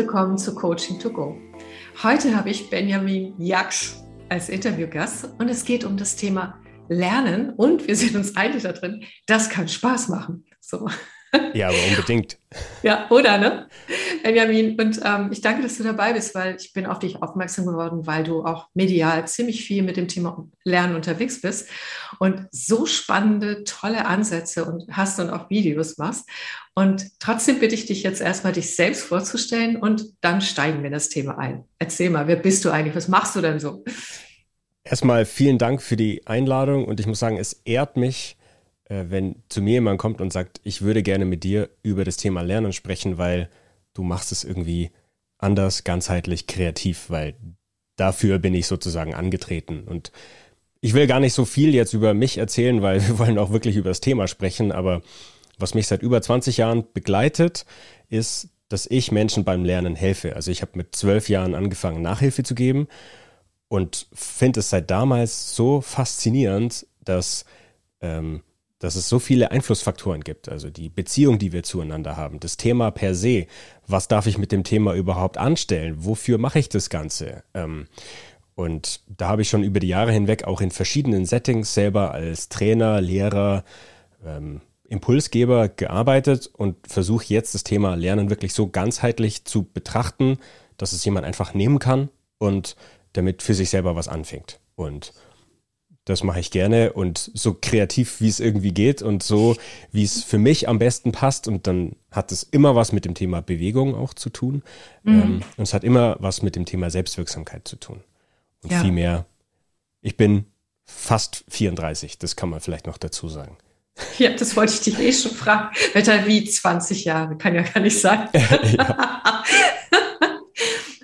Willkommen zu Coaching to Go. Heute habe ich Benjamin Jaksch als Interviewgast und es geht um das Thema Lernen und wir sind uns einig da drin, das kann Spaß machen. So. Ja, aber unbedingt. Ja, oder, ne? Benjamin, und ähm, ich danke, dass du dabei bist, weil ich bin auf dich aufmerksam geworden, weil du auch medial ziemlich viel mit dem Thema Lernen unterwegs bist und so spannende, tolle Ansätze und hast und auch Videos machst. Und trotzdem bitte ich dich jetzt erstmal, dich selbst vorzustellen und dann steigen wir in das Thema ein. Erzähl mal, wer bist du eigentlich? Was machst du denn so? Erstmal vielen Dank für die Einladung und ich muss sagen, es ehrt mich, wenn zu mir jemand kommt und sagt, ich würde gerne mit dir über das Thema Lernen sprechen, weil du machst es irgendwie anders, ganzheitlich, kreativ, weil dafür bin ich sozusagen angetreten. Und ich will gar nicht so viel jetzt über mich erzählen, weil wir wollen auch wirklich über das Thema sprechen, aber was mich seit über 20 Jahren begleitet, ist, dass ich Menschen beim Lernen helfe. Also ich habe mit zwölf Jahren angefangen, Nachhilfe zu geben und finde es seit damals so faszinierend, dass ähm, dass es so viele Einflussfaktoren gibt. Also die Beziehung, die wir zueinander haben, das Thema per se. Was darf ich mit dem Thema überhaupt anstellen? Wofür mache ich das Ganze? Ähm, und da habe ich schon über die Jahre hinweg auch in verschiedenen Settings selber als Trainer, Lehrer, ähm, Impulsgeber gearbeitet und versuche jetzt das Thema Lernen wirklich so ganzheitlich zu betrachten, dass es jemand einfach nehmen kann und damit für sich selber was anfängt. Und das mache ich gerne und so kreativ, wie es irgendwie geht und so, wie es für mich am besten passt. Und dann hat es immer was mit dem Thema Bewegung auch zu tun. Mhm. Ähm, und es hat immer was mit dem Thema Selbstwirksamkeit zu tun. Und ja. viel mehr. Ich bin fast 34, das kann man vielleicht noch dazu sagen. Ja, das wollte ich dich eh schon fragen. Wetter wie 20 Jahre, kann ja gar nicht sein. ja.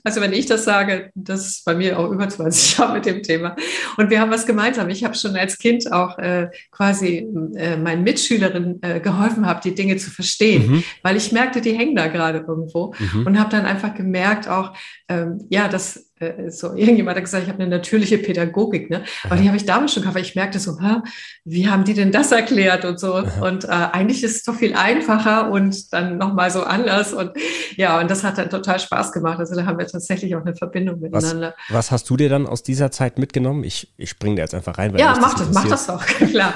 Also wenn ich das sage, das ist bei mir auch über 20 Jahre mit dem Thema. Und wir haben was gemeinsam. Ich habe schon als Kind auch äh, quasi äh, meinen Mitschülerinnen äh, geholfen, habe die Dinge zu verstehen, mhm. weil ich merkte, die hängen da gerade irgendwo mhm. und habe dann einfach gemerkt auch, ähm, ja, dass äh, so irgendjemand hat gesagt, ich habe eine natürliche Pädagogik, ne? Aber die habe ich damals schon gehabt, weil ich merkte so, Hä, wie haben die denn das erklärt und so. Und äh, eigentlich ist es doch viel einfacher und dann nochmal so anders. Und ja, und das hat dann total Spaß gemacht. Also da haben wir tatsächlich auch eine Verbindung miteinander. Was, was hast du dir dann aus dieser Zeit mitgenommen? Ich, ich springe da jetzt einfach rein. Weil ja, mach das, mach das auch, klar.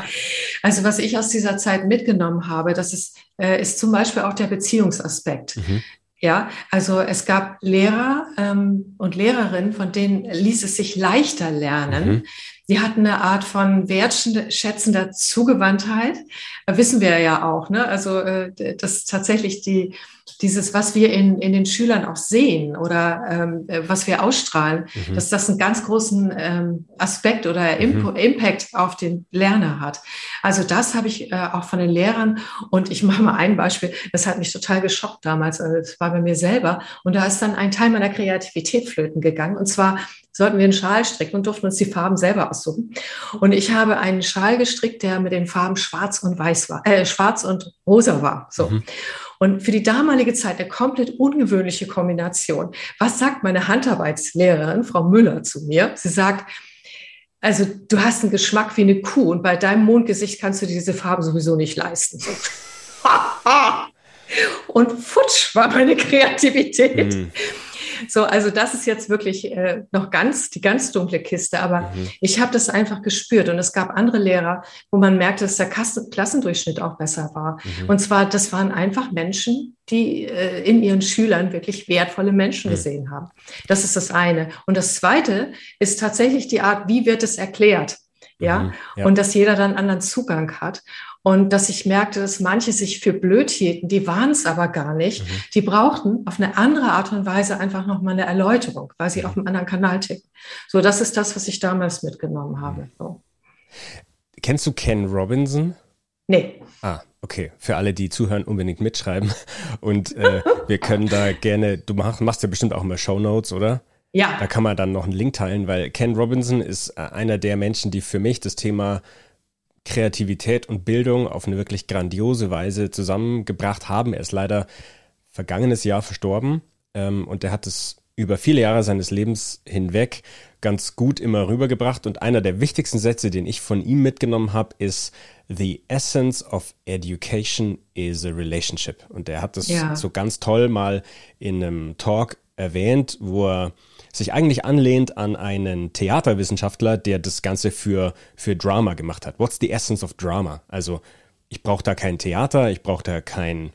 Also was ich aus dieser Zeit mitgenommen habe, das ist, äh, ist zum Beispiel auch der Beziehungsaspekt. Mhm. Ja, also es gab Lehrer ähm, und Lehrerinnen, von denen ließ es sich leichter lernen. Mhm. Die hatten eine Art von wertschätzender Zugewandtheit, äh, wissen wir ja auch. Ne? Also äh, das tatsächlich die dieses, was wir in, in den Schülern auch sehen oder ähm, äh, was wir ausstrahlen, mhm. dass das einen ganz großen ähm, Aspekt oder mhm. Impact auf den Lerner hat. Also das habe ich äh, auch von den Lehrern und ich mache mal ein Beispiel, das hat mich total geschockt damals, also das war bei mir selber und da ist dann ein Teil meiner Kreativität flöten gegangen und zwar sollten wir einen Schal stricken und durften uns die Farben selber aussuchen. Und ich habe einen Schal gestrickt, der mit den Farben Schwarz und Weiß war, äh, Schwarz und Rosa war. So. Mhm. Und für die damalige Zeit eine komplett ungewöhnliche Kombination. Was sagt meine Handarbeitslehrerin, Frau Müller, zu mir? Sie sagt, also du hast einen Geschmack wie eine Kuh und bei deinem Mondgesicht kannst du dir diese Farben sowieso nicht leisten. und futsch war meine Kreativität. Mhm. So, also das ist jetzt wirklich äh, noch ganz die ganz dunkle Kiste, aber mhm. ich habe das einfach gespürt und es gab andere Lehrer, wo man merkte, dass der Klassendurchschnitt auch besser war. Mhm. Und zwar, das waren einfach Menschen, die äh, in ihren Schülern wirklich wertvolle Menschen mhm. gesehen haben. Das ist das eine. Und das zweite ist tatsächlich die Art, wie wird es erklärt? Ja? Mhm. ja? und dass jeder dann anderen Zugang hat. Und dass ich merkte, dass manche sich für blöd hielten, die waren es aber gar nicht. Mhm. Die brauchten auf eine andere Art und Weise einfach nochmal eine Erläuterung, weil sie mhm. auf einem anderen Kanal ticken. So, das ist das, was ich damals mitgenommen habe. Mhm. So. Kennst du Ken Robinson? Nee. Ah, okay. Für alle, die zuhören, unbedingt mitschreiben. Und äh, wir können da gerne, du machst, machst ja bestimmt auch immer Show Notes, oder? Ja. Da kann man dann noch einen Link teilen, weil Ken Robinson ist äh, einer der Menschen, die für mich das Thema Kreativität und Bildung auf eine wirklich grandiose Weise zusammengebracht haben. Er ist leider vergangenes Jahr verstorben ähm, und er hat es über viele Jahre seines Lebens hinweg ganz gut immer rübergebracht. Und einer der wichtigsten Sätze, den ich von ihm mitgenommen habe, ist The essence of education is a relationship. Und er hat das ja. so ganz toll mal in einem Talk erwähnt, wo er sich eigentlich anlehnt an einen Theaterwissenschaftler, der das Ganze für, für Drama gemacht hat. What's the essence of drama? Also ich brauche da kein Theater, ich brauche da kein,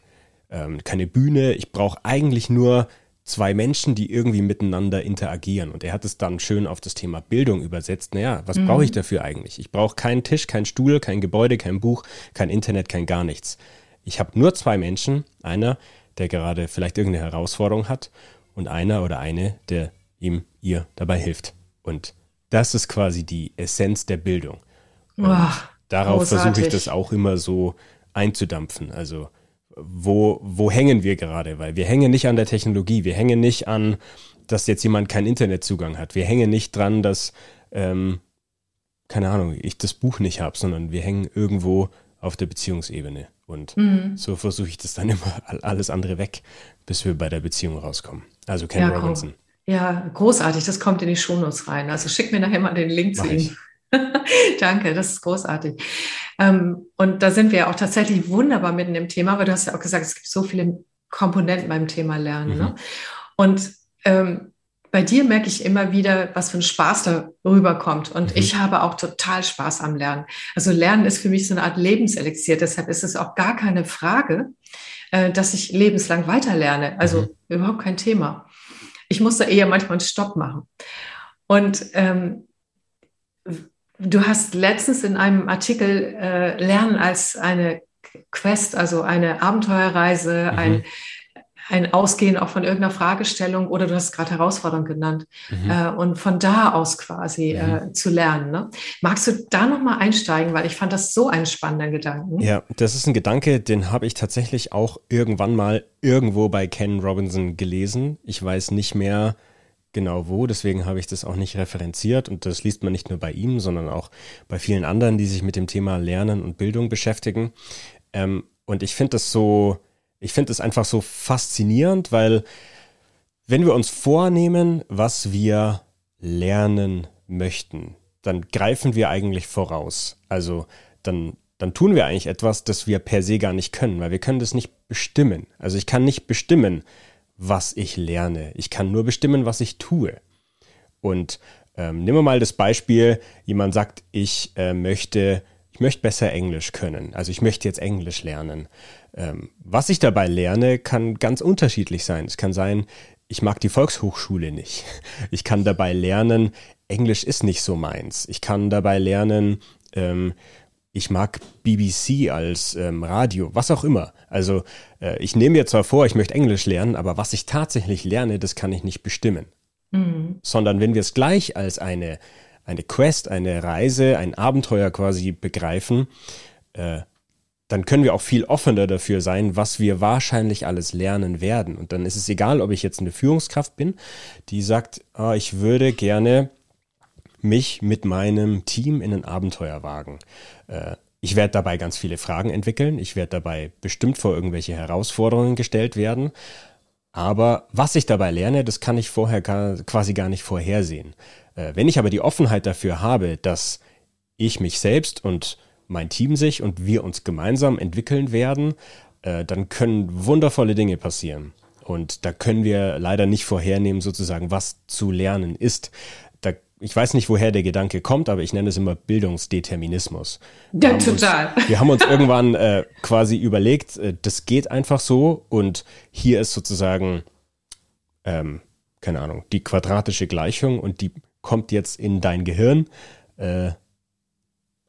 ähm, keine Bühne, ich brauche eigentlich nur zwei Menschen, die irgendwie miteinander interagieren. Und er hat es dann schön auf das Thema Bildung übersetzt. Naja, was mhm. brauche ich dafür eigentlich? Ich brauche keinen Tisch, keinen Stuhl, kein Gebäude, kein Buch, kein Internet, kein gar nichts. Ich habe nur zwei Menschen, einer, der gerade vielleicht irgendeine Herausforderung hat und einer oder eine, der ihm, ihr dabei hilft. Und das ist quasi die Essenz der Bildung. Oh, darauf versuche ich das auch immer so einzudampfen. Also wo, wo hängen wir gerade? Weil wir hängen nicht an der Technologie, wir hängen nicht an, dass jetzt jemand keinen Internetzugang hat. Wir hängen nicht dran, dass, ähm, keine Ahnung, ich das Buch nicht habe, sondern wir hängen irgendwo auf der Beziehungsebene. Und mhm. so versuche ich das dann immer alles andere weg, bis wir bei der Beziehung rauskommen. Also Ken ja, Robinson. Ja, großartig. Das kommt in die Shownotes rein. Also schick mir nachher mal den Link Mach zu ihm. Danke, das ist großartig. Ähm, und da sind wir ja auch tatsächlich wunderbar mitten im Thema, weil du hast ja auch gesagt, es gibt so viele Komponenten beim Thema Lernen. Mhm. Ne? Und ähm, bei dir merke ich immer wieder, was für ein Spaß da rüberkommt. Und mhm. ich habe auch total Spaß am Lernen. Also Lernen ist für mich so eine Art Lebenselixier. Deshalb ist es auch gar keine Frage, äh, dass ich lebenslang weiterlerne. Also mhm. überhaupt kein Thema. Ich muss da eher manchmal einen Stopp machen. Und ähm, Du hast letztens in einem Artikel äh, Lernen als eine Quest, also eine Abenteuerreise, mhm. ein, ein Ausgehen auch von irgendeiner Fragestellung oder du hast gerade Herausforderung genannt mhm. äh, und von da aus quasi mhm. äh, zu lernen. Ne? Magst du da nochmal einsteigen, weil ich fand das so einen spannenden Gedanken. Ja, das ist ein Gedanke, den habe ich tatsächlich auch irgendwann mal irgendwo bei Ken Robinson gelesen. Ich weiß nicht mehr, genau wo. Deswegen habe ich das auch nicht referenziert und das liest man nicht nur bei ihm, sondern auch bei vielen anderen, die sich mit dem Thema Lernen und Bildung beschäftigen. Ähm, und ich finde das so, ich finde es einfach so faszinierend, weil wenn wir uns vornehmen, was wir lernen möchten, dann greifen wir eigentlich voraus. Also dann, dann tun wir eigentlich etwas, das wir per se gar nicht können, weil wir können das nicht bestimmen. Also ich kann nicht bestimmen, was ich lerne. Ich kann nur bestimmen, was ich tue. Und ähm, nehmen wir mal das Beispiel, jemand sagt, ich äh, möchte, ich möchte besser Englisch können. Also ich möchte jetzt Englisch lernen. Ähm, was ich dabei lerne, kann ganz unterschiedlich sein. Es kann sein, ich mag die Volkshochschule nicht. Ich kann dabei lernen, Englisch ist nicht so meins. Ich kann dabei lernen, ähm, ich mag BBC als ähm, Radio, was auch immer. Also äh, ich nehme mir zwar vor, ich möchte Englisch lernen, aber was ich tatsächlich lerne, das kann ich nicht bestimmen. Mhm. Sondern wenn wir es gleich als eine, eine Quest, eine Reise, ein Abenteuer quasi begreifen, äh, dann können wir auch viel offener dafür sein, was wir wahrscheinlich alles lernen werden. Und dann ist es egal, ob ich jetzt eine Führungskraft bin, die sagt, ah, ich würde gerne mich mit meinem Team in ein Abenteuer wagen. Äh, ich werde dabei ganz viele Fragen entwickeln. Ich werde dabei bestimmt vor irgendwelche Herausforderungen gestellt werden. Aber was ich dabei lerne, das kann ich vorher quasi gar nicht vorhersehen. Äh, wenn ich aber die Offenheit dafür habe, dass ich mich selbst und mein Team sich und wir uns gemeinsam entwickeln werden, äh, dann können wundervolle Dinge passieren. Und da können wir leider nicht vorhernehmen, sozusagen, was zu lernen ist ich weiß nicht, woher der Gedanke kommt, aber ich nenne es immer Bildungsdeterminismus. Wir ja, total. Uns, wir haben uns irgendwann äh, quasi überlegt, äh, das geht einfach so und hier ist sozusagen, ähm, keine Ahnung, die quadratische Gleichung und die kommt jetzt in dein Gehirn. Äh,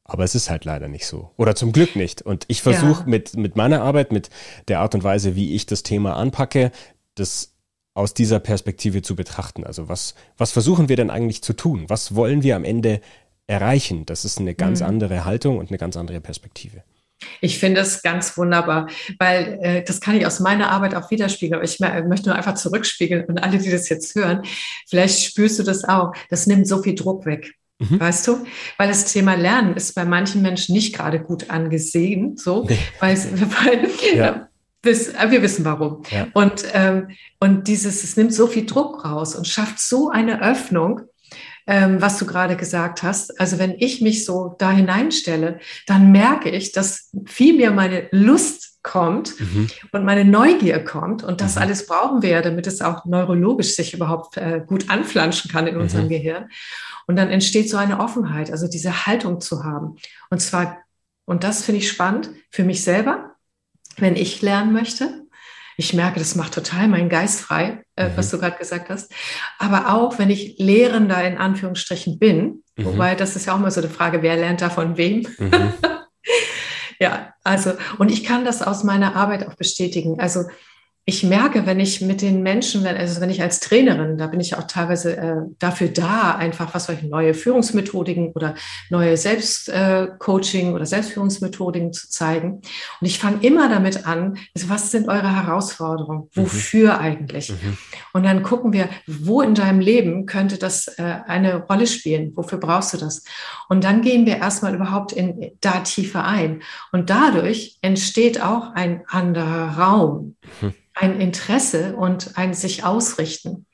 aber es ist halt leider nicht so. Oder zum Glück nicht. Und ich versuche ja. mit, mit meiner Arbeit, mit der Art und Weise, wie ich das Thema anpacke, das aus dieser Perspektive zu betrachten. Also was, was versuchen wir denn eigentlich zu tun? Was wollen wir am Ende erreichen? Das ist eine ganz mhm. andere Haltung und eine ganz andere Perspektive. Ich finde es ganz wunderbar, weil äh, das kann ich aus meiner Arbeit auch widerspiegeln. Aber ich möchte nur einfach zurückspiegeln und alle, die das jetzt hören, vielleicht spürst du das auch. Das nimmt so viel Druck weg. Mhm. Weißt du? Weil das Thema Lernen ist bei manchen Menschen nicht gerade gut angesehen, so, nee. weil, weil ja wir wissen warum. Ja. Und, ähm, und dieses, es nimmt so viel Druck raus und schafft so eine Öffnung, ähm, was du gerade gesagt hast. Also wenn ich mich so da hineinstelle, dann merke ich, dass viel mehr meine Lust kommt mhm. und meine Neugier kommt. Und das mhm. alles brauchen wir ja, damit es auch neurologisch sich überhaupt äh, gut anflanschen kann in unserem mhm. Gehirn. Und dann entsteht so eine Offenheit, also diese Haltung zu haben. Und zwar, und das finde ich spannend für mich selber, wenn ich lernen möchte, ich merke, das macht total meinen Geist frei, äh, mhm. was du gerade gesagt hast. Aber auch, wenn ich Lehrender in Anführungsstrichen bin, mhm. wobei das ist ja auch mal so eine Frage, wer lernt da von wem? Mhm. ja, also, und ich kann das aus meiner Arbeit auch bestätigen. Also, ich merke, wenn ich mit den Menschen, also wenn ich als Trainerin, da bin ich auch teilweise äh, dafür da, einfach was solche neue Führungsmethodiken oder neue Selbstcoaching äh, oder Selbstführungsmethodiken zu zeigen. Und ich fange immer damit an, also was sind eure Herausforderungen? Mhm. Wofür mhm. eigentlich? Mhm. Und dann gucken wir, wo in deinem Leben könnte das äh, eine Rolle spielen? Wofür brauchst du das? Und dann gehen wir erstmal überhaupt in da tiefer ein. Und dadurch entsteht auch ein anderer Raum. Mhm ein Interesse und ein sich ausrichten.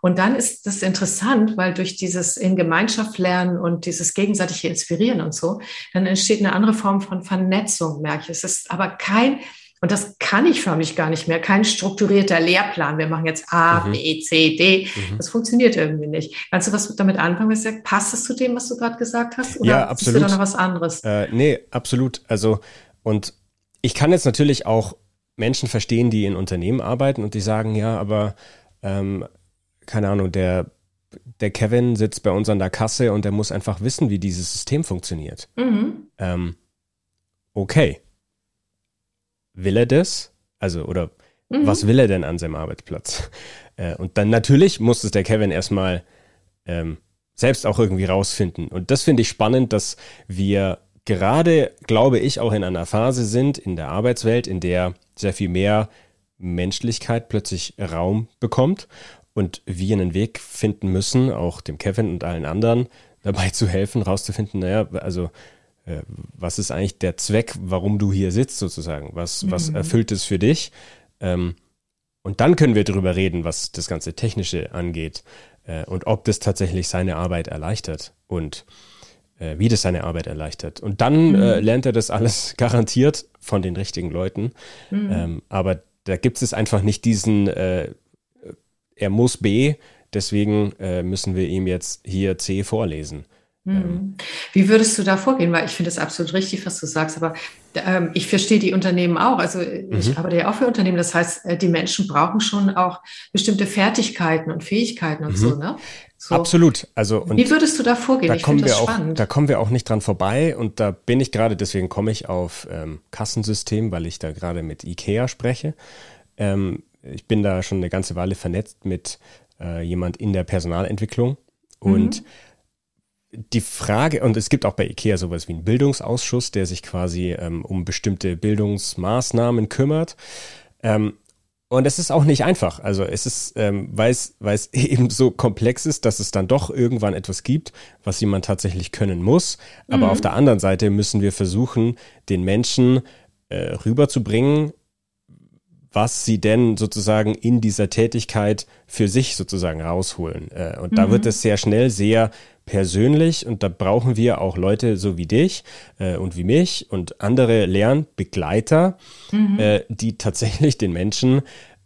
Und dann ist das interessant, weil durch dieses in Gemeinschaft lernen und dieses gegenseitige Inspirieren und so, dann entsteht eine andere Form von Vernetzung, merke ich. Es ist aber kein, und das kann ich förmlich gar nicht mehr, kein strukturierter Lehrplan. Wir machen jetzt A, mhm. B, C, D. Mhm. Das funktioniert irgendwie nicht. Kannst du was damit anfangen? Was sagt, passt es zu dem, was du gerade gesagt hast? Oder ja, absolut. ist da noch was anderes? Äh, nee, absolut. Also, und ich kann jetzt natürlich auch Menschen verstehen, die in Unternehmen arbeiten und die sagen, ja, aber ähm, keine Ahnung, der, der Kevin sitzt bei uns an der Kasse und der muss einfach wissen, wie dieses System funktioniert. Mhm. Ähm, okay. Will er das? Also, oder mhm. was will er denn an seinem Arbeitsplatz? Äh, und dann natürlich muss es der Kevin erstmal ähm, selbst auch irgendwie rausfinden. Und das finde ich spannend, dass wir gerade, glaube ich, auch in einer Phase sind in der Arbeitswelt, in der sehr viel mehr Menschlichkeit plötzlich Raum bekommt und wir einen Weg finden müssen, auch dem Kevin und allen anderen dabei zu helfen, rauszufinden, naja, also äh, was ist eigentlich der Zweck, warum du hier sitzt sozusagen? Was, mhm. was erfüllt es für dich? Ähm, und dann können wir darüber reden, was das ganze Technische angeht äh, und ob das tatsächlich seine Arbeit erleichtert und wie das seine Arbeit erleichtert. Und dann mhm. äh, lernt er das alles garantiert von den richtigen Leuten. Mhm. Ähm, aber da gibt es einfach nicht diesen, äh, er muss B, deswegen äh, müssen wir ihm jetzt hier C vorlesen. Mhm. Ähm, Wie würdest du da vorgehen? Weil ich finde es absolut richtig, was du sagst, aber ähm, ich verstehe die Unternehmen auch. Also ich mhm. arbeite ja auch für Unternehmen. Das heißt, äh, die Menschen brauchen schon auch bestimmte Fertigkeiten und Fähigkeiten und mhm. so, ne? So. Absolut. Also, Wie würdest du da vorgehen? Da ich kommen wir auch, spannend. Da kommen wir auch nicht dran vorbei und da bin ich gerade, deswegen komme ich auf ähm, Kassensystem, weil ich da gerade mit IKEA spreche. Ähm, ich bin da schon eine ganze Weile vernetzt mit äh, jemand in der Personalentwicklung und mhm. Die Frage, und es gibt auch bei IKEA sowas wie einen Bildungsausschuss, der sich quasi ähm, um bestimmte Bildungsmaßnahmen kümmert. Ähm, und es ist auch nicht einfach. Also es ist, ähm, weil es, eben so komplex ist, dass es dann doch irgendwann etwas gibt, was jemand tatsächlich können muss. Aber mhm. auf der anderen Seite müssen wir versuchen, den Menschen äh, rüberzubringen, was sie denn sozusagen in dieser Tätigkeit für sich sozusagen rausholen. Äh, und mhm. da wird es sehr schnell sehr persönlich und da brauchen wir auch Leute so wie dich äh, und wie mich und andere Lernbegleiter, mhm. äh, die tatsächlich den Menschen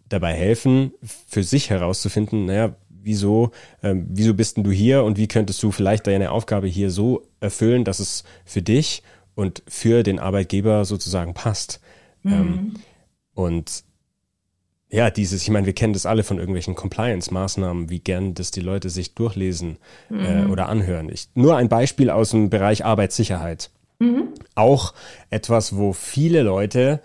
dabei helfen, für sich herauszufinden, naja, wieso, ähm, wieso bist denn du hier und wie könntest du vielleicht deine Aufgabe hier so erfüllen, dass es für dich und für den Arbeitgeber sozusagen passt. Mhm. Ähm, und ja, dieses, ich meine, wir kennen das alle von irgendwelchen Compliance-Maßnahmen, wie gern das die Leute sich durchlesen äh, mhm. äh, oder anhören. Ich, nur ein Beispiel aus dem Bereich Arbeitssicherheit. Mhm. Auch etwas, wo viele Leute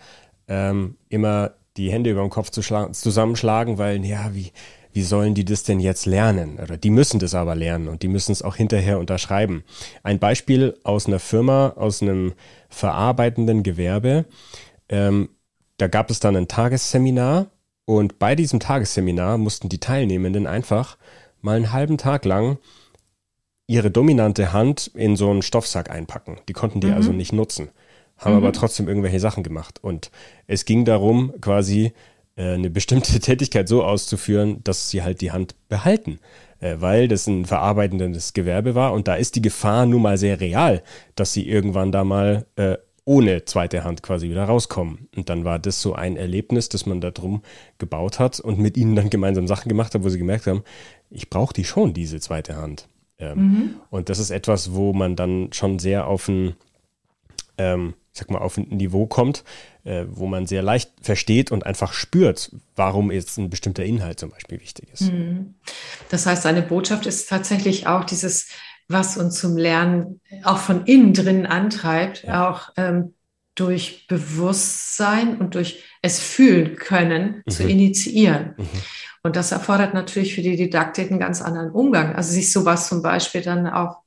ähm, immer die Hände über den Kopf zusammenschlagen, weil, ja, wie, wie sollen die das denn jetzt lernen? Oder die müssen das aber lernen und die müssen es auch hinterher unterschreiben. Ein Beispiel aus einer Firma, aus einem verarbeitenden Gewerbe. Ähm, da gab es dann ein Tagesseminar und bei diesem Tagesseminar mussten die Teilnehmenden einfach mal einen halben Tag lang ihre dominante Hand in so einen Stoffsack einpacken. Die konnten die mhm. also nicht nutzen. haben mhm. aber trotzdem irgendwelche Sachen gemacht. Und es ging darum, quasi äh, eine bestimmte Tätigkeit so auszuführen, dass sie halt die Hand behalten. Äh, weil das ein verarbeitendes Gewerbe war und da ist die Gefahr nun mal sehr real, dass sie irgendwann da mal äh, ohne zweite Hand quasi wieder rauskommen. Und dann war das so ein Erlebnis, das man da drum gebaut hat und mit ihnen dann gemeinsam Sachen gemacht hat, wo sie gemerkt haben, ich brauche die schon, diese zweite Hand. Ähm, mhm. Und das ist etwas, wo man dann schon sehr auf ein, ähm, ich sag mal, auf ein Niveau kommt, äh, wo man sehr leicht versteht und einfach spürt, warum jetzt ein bestimmter Inhalt zum Beispiel wichtig ist. Mhm. Das heißt, eine Botschaft ist tatsächlich auch dieses was uns zum Lernen auch von innen drin antreibt, ja. auch ähm, durch Bewusstsein und durch es fühlen können mhm. zu initiieren. Mhm. Und das erfordert natürlich für die Didaktik einen ganz anderen Umgang. Also sich sowas zum Beispiel dann auch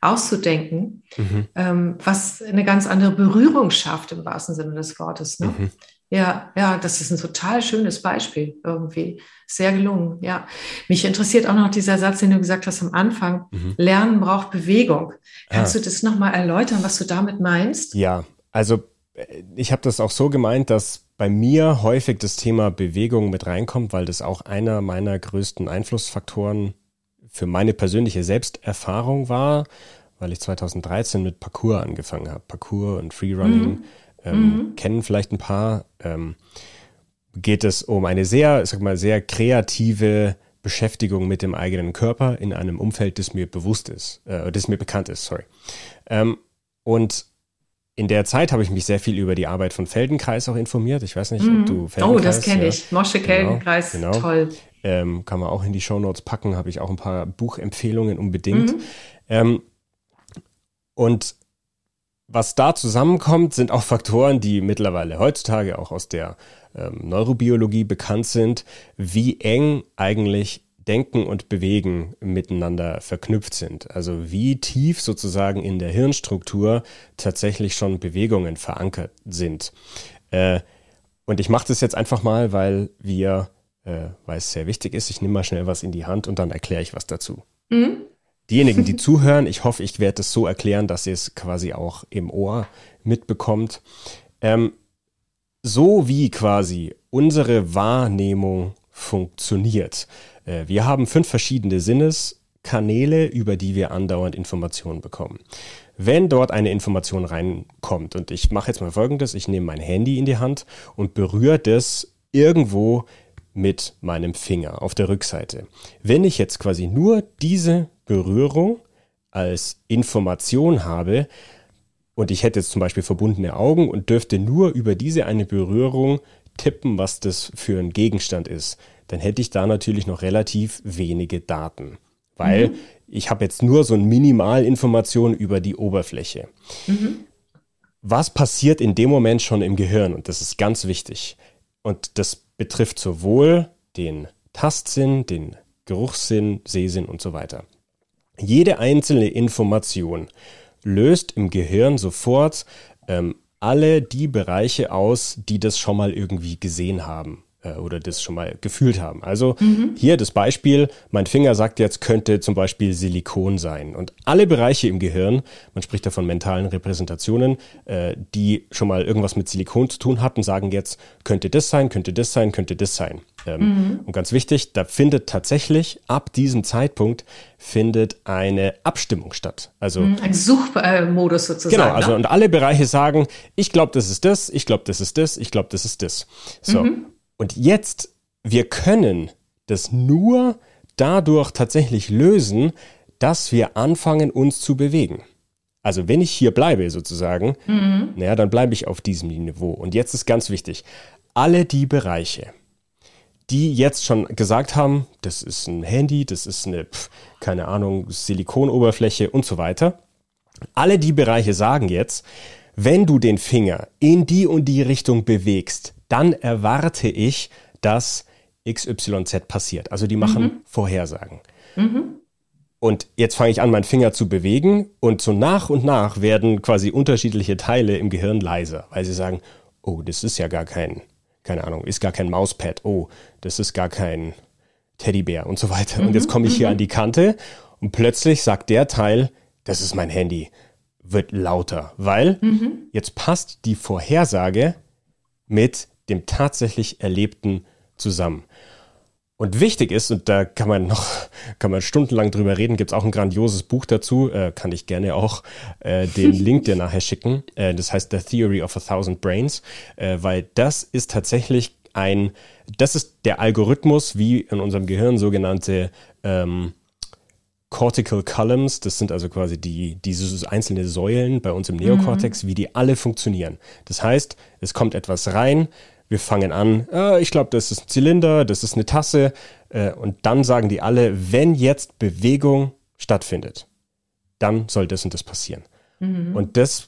auszudenken, mhm. ähm, was eine ganz andere Berührung schafft im wahrsten Sinne des Wortes. Ne? Ja, ja, das ist ein total schönes Beispiel irgendwie. Sehr gelungen, ja. Mich interessiert auch noch dieser Satz, den du gesagt hast am Anfang. Mhm. Lernen braucht Bewegung. Kannst ah. du das nochmal erläutern, was du damit meinst? Ja, also äh, ich habe das auch so gemeint, dass bei mir häufig das Thema Bewegung mit reinkommt, weil das auch einer meiner größten Einflussfaktoren für meine persönliche Selbsterfahrung war, weil ich 2013 mit Parkour angefangen habe. Parkour und Freerunning. Mhm ähm, mhm. kennen vielleicht ein paar, ähm, geht es um eine sehr, sag mal, sehr kreative Beschäftigung mit dem eigenen Körper in einem Umfeld, das mir bewusst ist, äh, das mir bekannt ist, sorry. Ähm, und in der Zeit habe ich mich sehr viel über die Arbeit von Feldenkreis auch informiert. Ich weiß nicht, mhm. ob du Feldenkreis... Oh, das kenne ja, ich. Mosche Feldenkreis, genau, genau. toll. Ähm, kann man auch in die Shownotes packen, habe ich auch ein paar Buchempfehlungen unbedingt. Mhm. Ähm, und was da zusammenkommt, sind auch Faktoren, die mittlerweile heutzutage auch aus der ähm, Neurobiologie bekannt sind, wie eng eigentlich Denken und Bewegen miteinander verknüpft sind. Also wie tief sozusagen in der Hirnstruktur tatsächlich schon Bewegungen verankert sind. Äh, und ich mache das jetzt einfach mal, weil wir, äh, weil es sehr wichtig ist, ich nehme mal schnell was in die Hand und dann erkläre ich was dazu. Mhm diejenigen, die zuhören, ich hoffe, ich werde es so erklären, dass ihr es quasi auch im Ohr mitbekommt. Ähm, so wie quasi unsere Wahrnehmung funktioniert. Äh, wir haben fünf verschiedene Sinneskanäle, über die wir andauernd Informationen bekommen. Wenn dort eine Information reinkommt, und ich mache jetzt mal folgendes, ich nehme mein Handy in die Hand und berühre das irgendwo mit meinem Finger auf der Rückseite. Wenn ich jetzt quasi nur diese Berührung als Information habe und ich hätte jetzt zum Beispiel verbundene Augen und dürfte nur über diese eine Berührung tippen, was das für ein Gegenstand ist, dann hätte ich da natürlich noch relativ wenige Daten, weil mhm. ich habe jetzt nur so ein Minimalinformation über die Oberfläche. Mhm. Was passiert in dem Moment schon im Gehirn? Und das ist ganz wichtig. Und das betrifft sowohl den Tastsinn, den Geruchssinn, Sehsinn und so weiter. Jede einzelne Information löst im Gehirn sofort ähm, alle die Bereiche aus, die das schon mal irgendwie gesehen haben oder das schon mal gefühlt haben. Also mhm. hier das Beispiel, mein Finger sagt jetzt, könnte zum Beispiel Silikon sein. Und alle Bereiche im Gehirn, man spricht da von mentalen Repräsentationen, äh, die schon mal irgendwas mit Silikon zu tun hatten, sagen jetzt, könnte das sein, könnte das sein, könnte das sein. Ähm, mhm. Und ganz wichtig, da findet tatsächlich ab diesem Zeitpunkt findet eine Abstimmung statt. Also mhm, ein Suchmodus sozusagen. Genau, also ne? und alle Bereiche sagen, ich glaube, das ist das, ich glaube, das ist das, ich glaube, das ist das. So. Und jetzt, wir können das nur dadurch tatsächlich lösen, dass wir anfangen, uns zu bewegen. Also wenn ich hier bleibe sozusagen, mhm. naja, dann bleibe ich auf diesem Niveau. Und jetzt ist ganz wichtig, alle die Bereiche, die jetzt schon gesagt haben, das ist ein Handy, das ist eine, keine Ahnung, Silikonoberfläche und so weiter. Alle die Bereiche sagen jetzt, wenn du den Finger in die und die Richtung bewegst, dann erwarte ich, dass XYZ passiert. Also die machen mhm. Vorhersagen. Mhm. Und jetzt fange ich an, meinen Finger zu bewegen und so nach und nach werden quasi unterschiedliche Teile im Gehirn leiser, weil sie sagen, oh, das ist ja gar kein, keine Ahnung, ist gar kein Mauspad, oh, das ist gar kein Teddybär und so weiter. Mhm. Und jetzt komme ich hier mhm. an die Kante und plötzlich sagt der Teil, das ist mein Handy wird lauter, weil mhm. jetzt passt die Vorhersage mit dem tatsächlich Erlebten zusammen. Und wichtig ist, und da kann man noch, kann man stundenlang drüber reden, gibt es auch ein grandioses Buch dazu, äh, kann ich gerne auch äh, den Link dir nachher schicken. Äh, das heißt The Theory of a Thousand Brains, äh, weil das ist tatsächlich ein, das ist der Algorithmus, wie in unserem Gehirn sogenannte ähm, Cortical Columns, das sind also quasi die, diese einzelne Säulen bei uns im Neokortex, mhm. wie die alle funktionieren. Das heißt, es kommt etwas rein, wir fangen an, äh, ich glaube, das ist ein Zylinder, das ist eine Tasse. Äh, und dann sagen die alle, wenn jetzt Bewegung stattfindet, dann soll das und das passieren. Mhm. Und das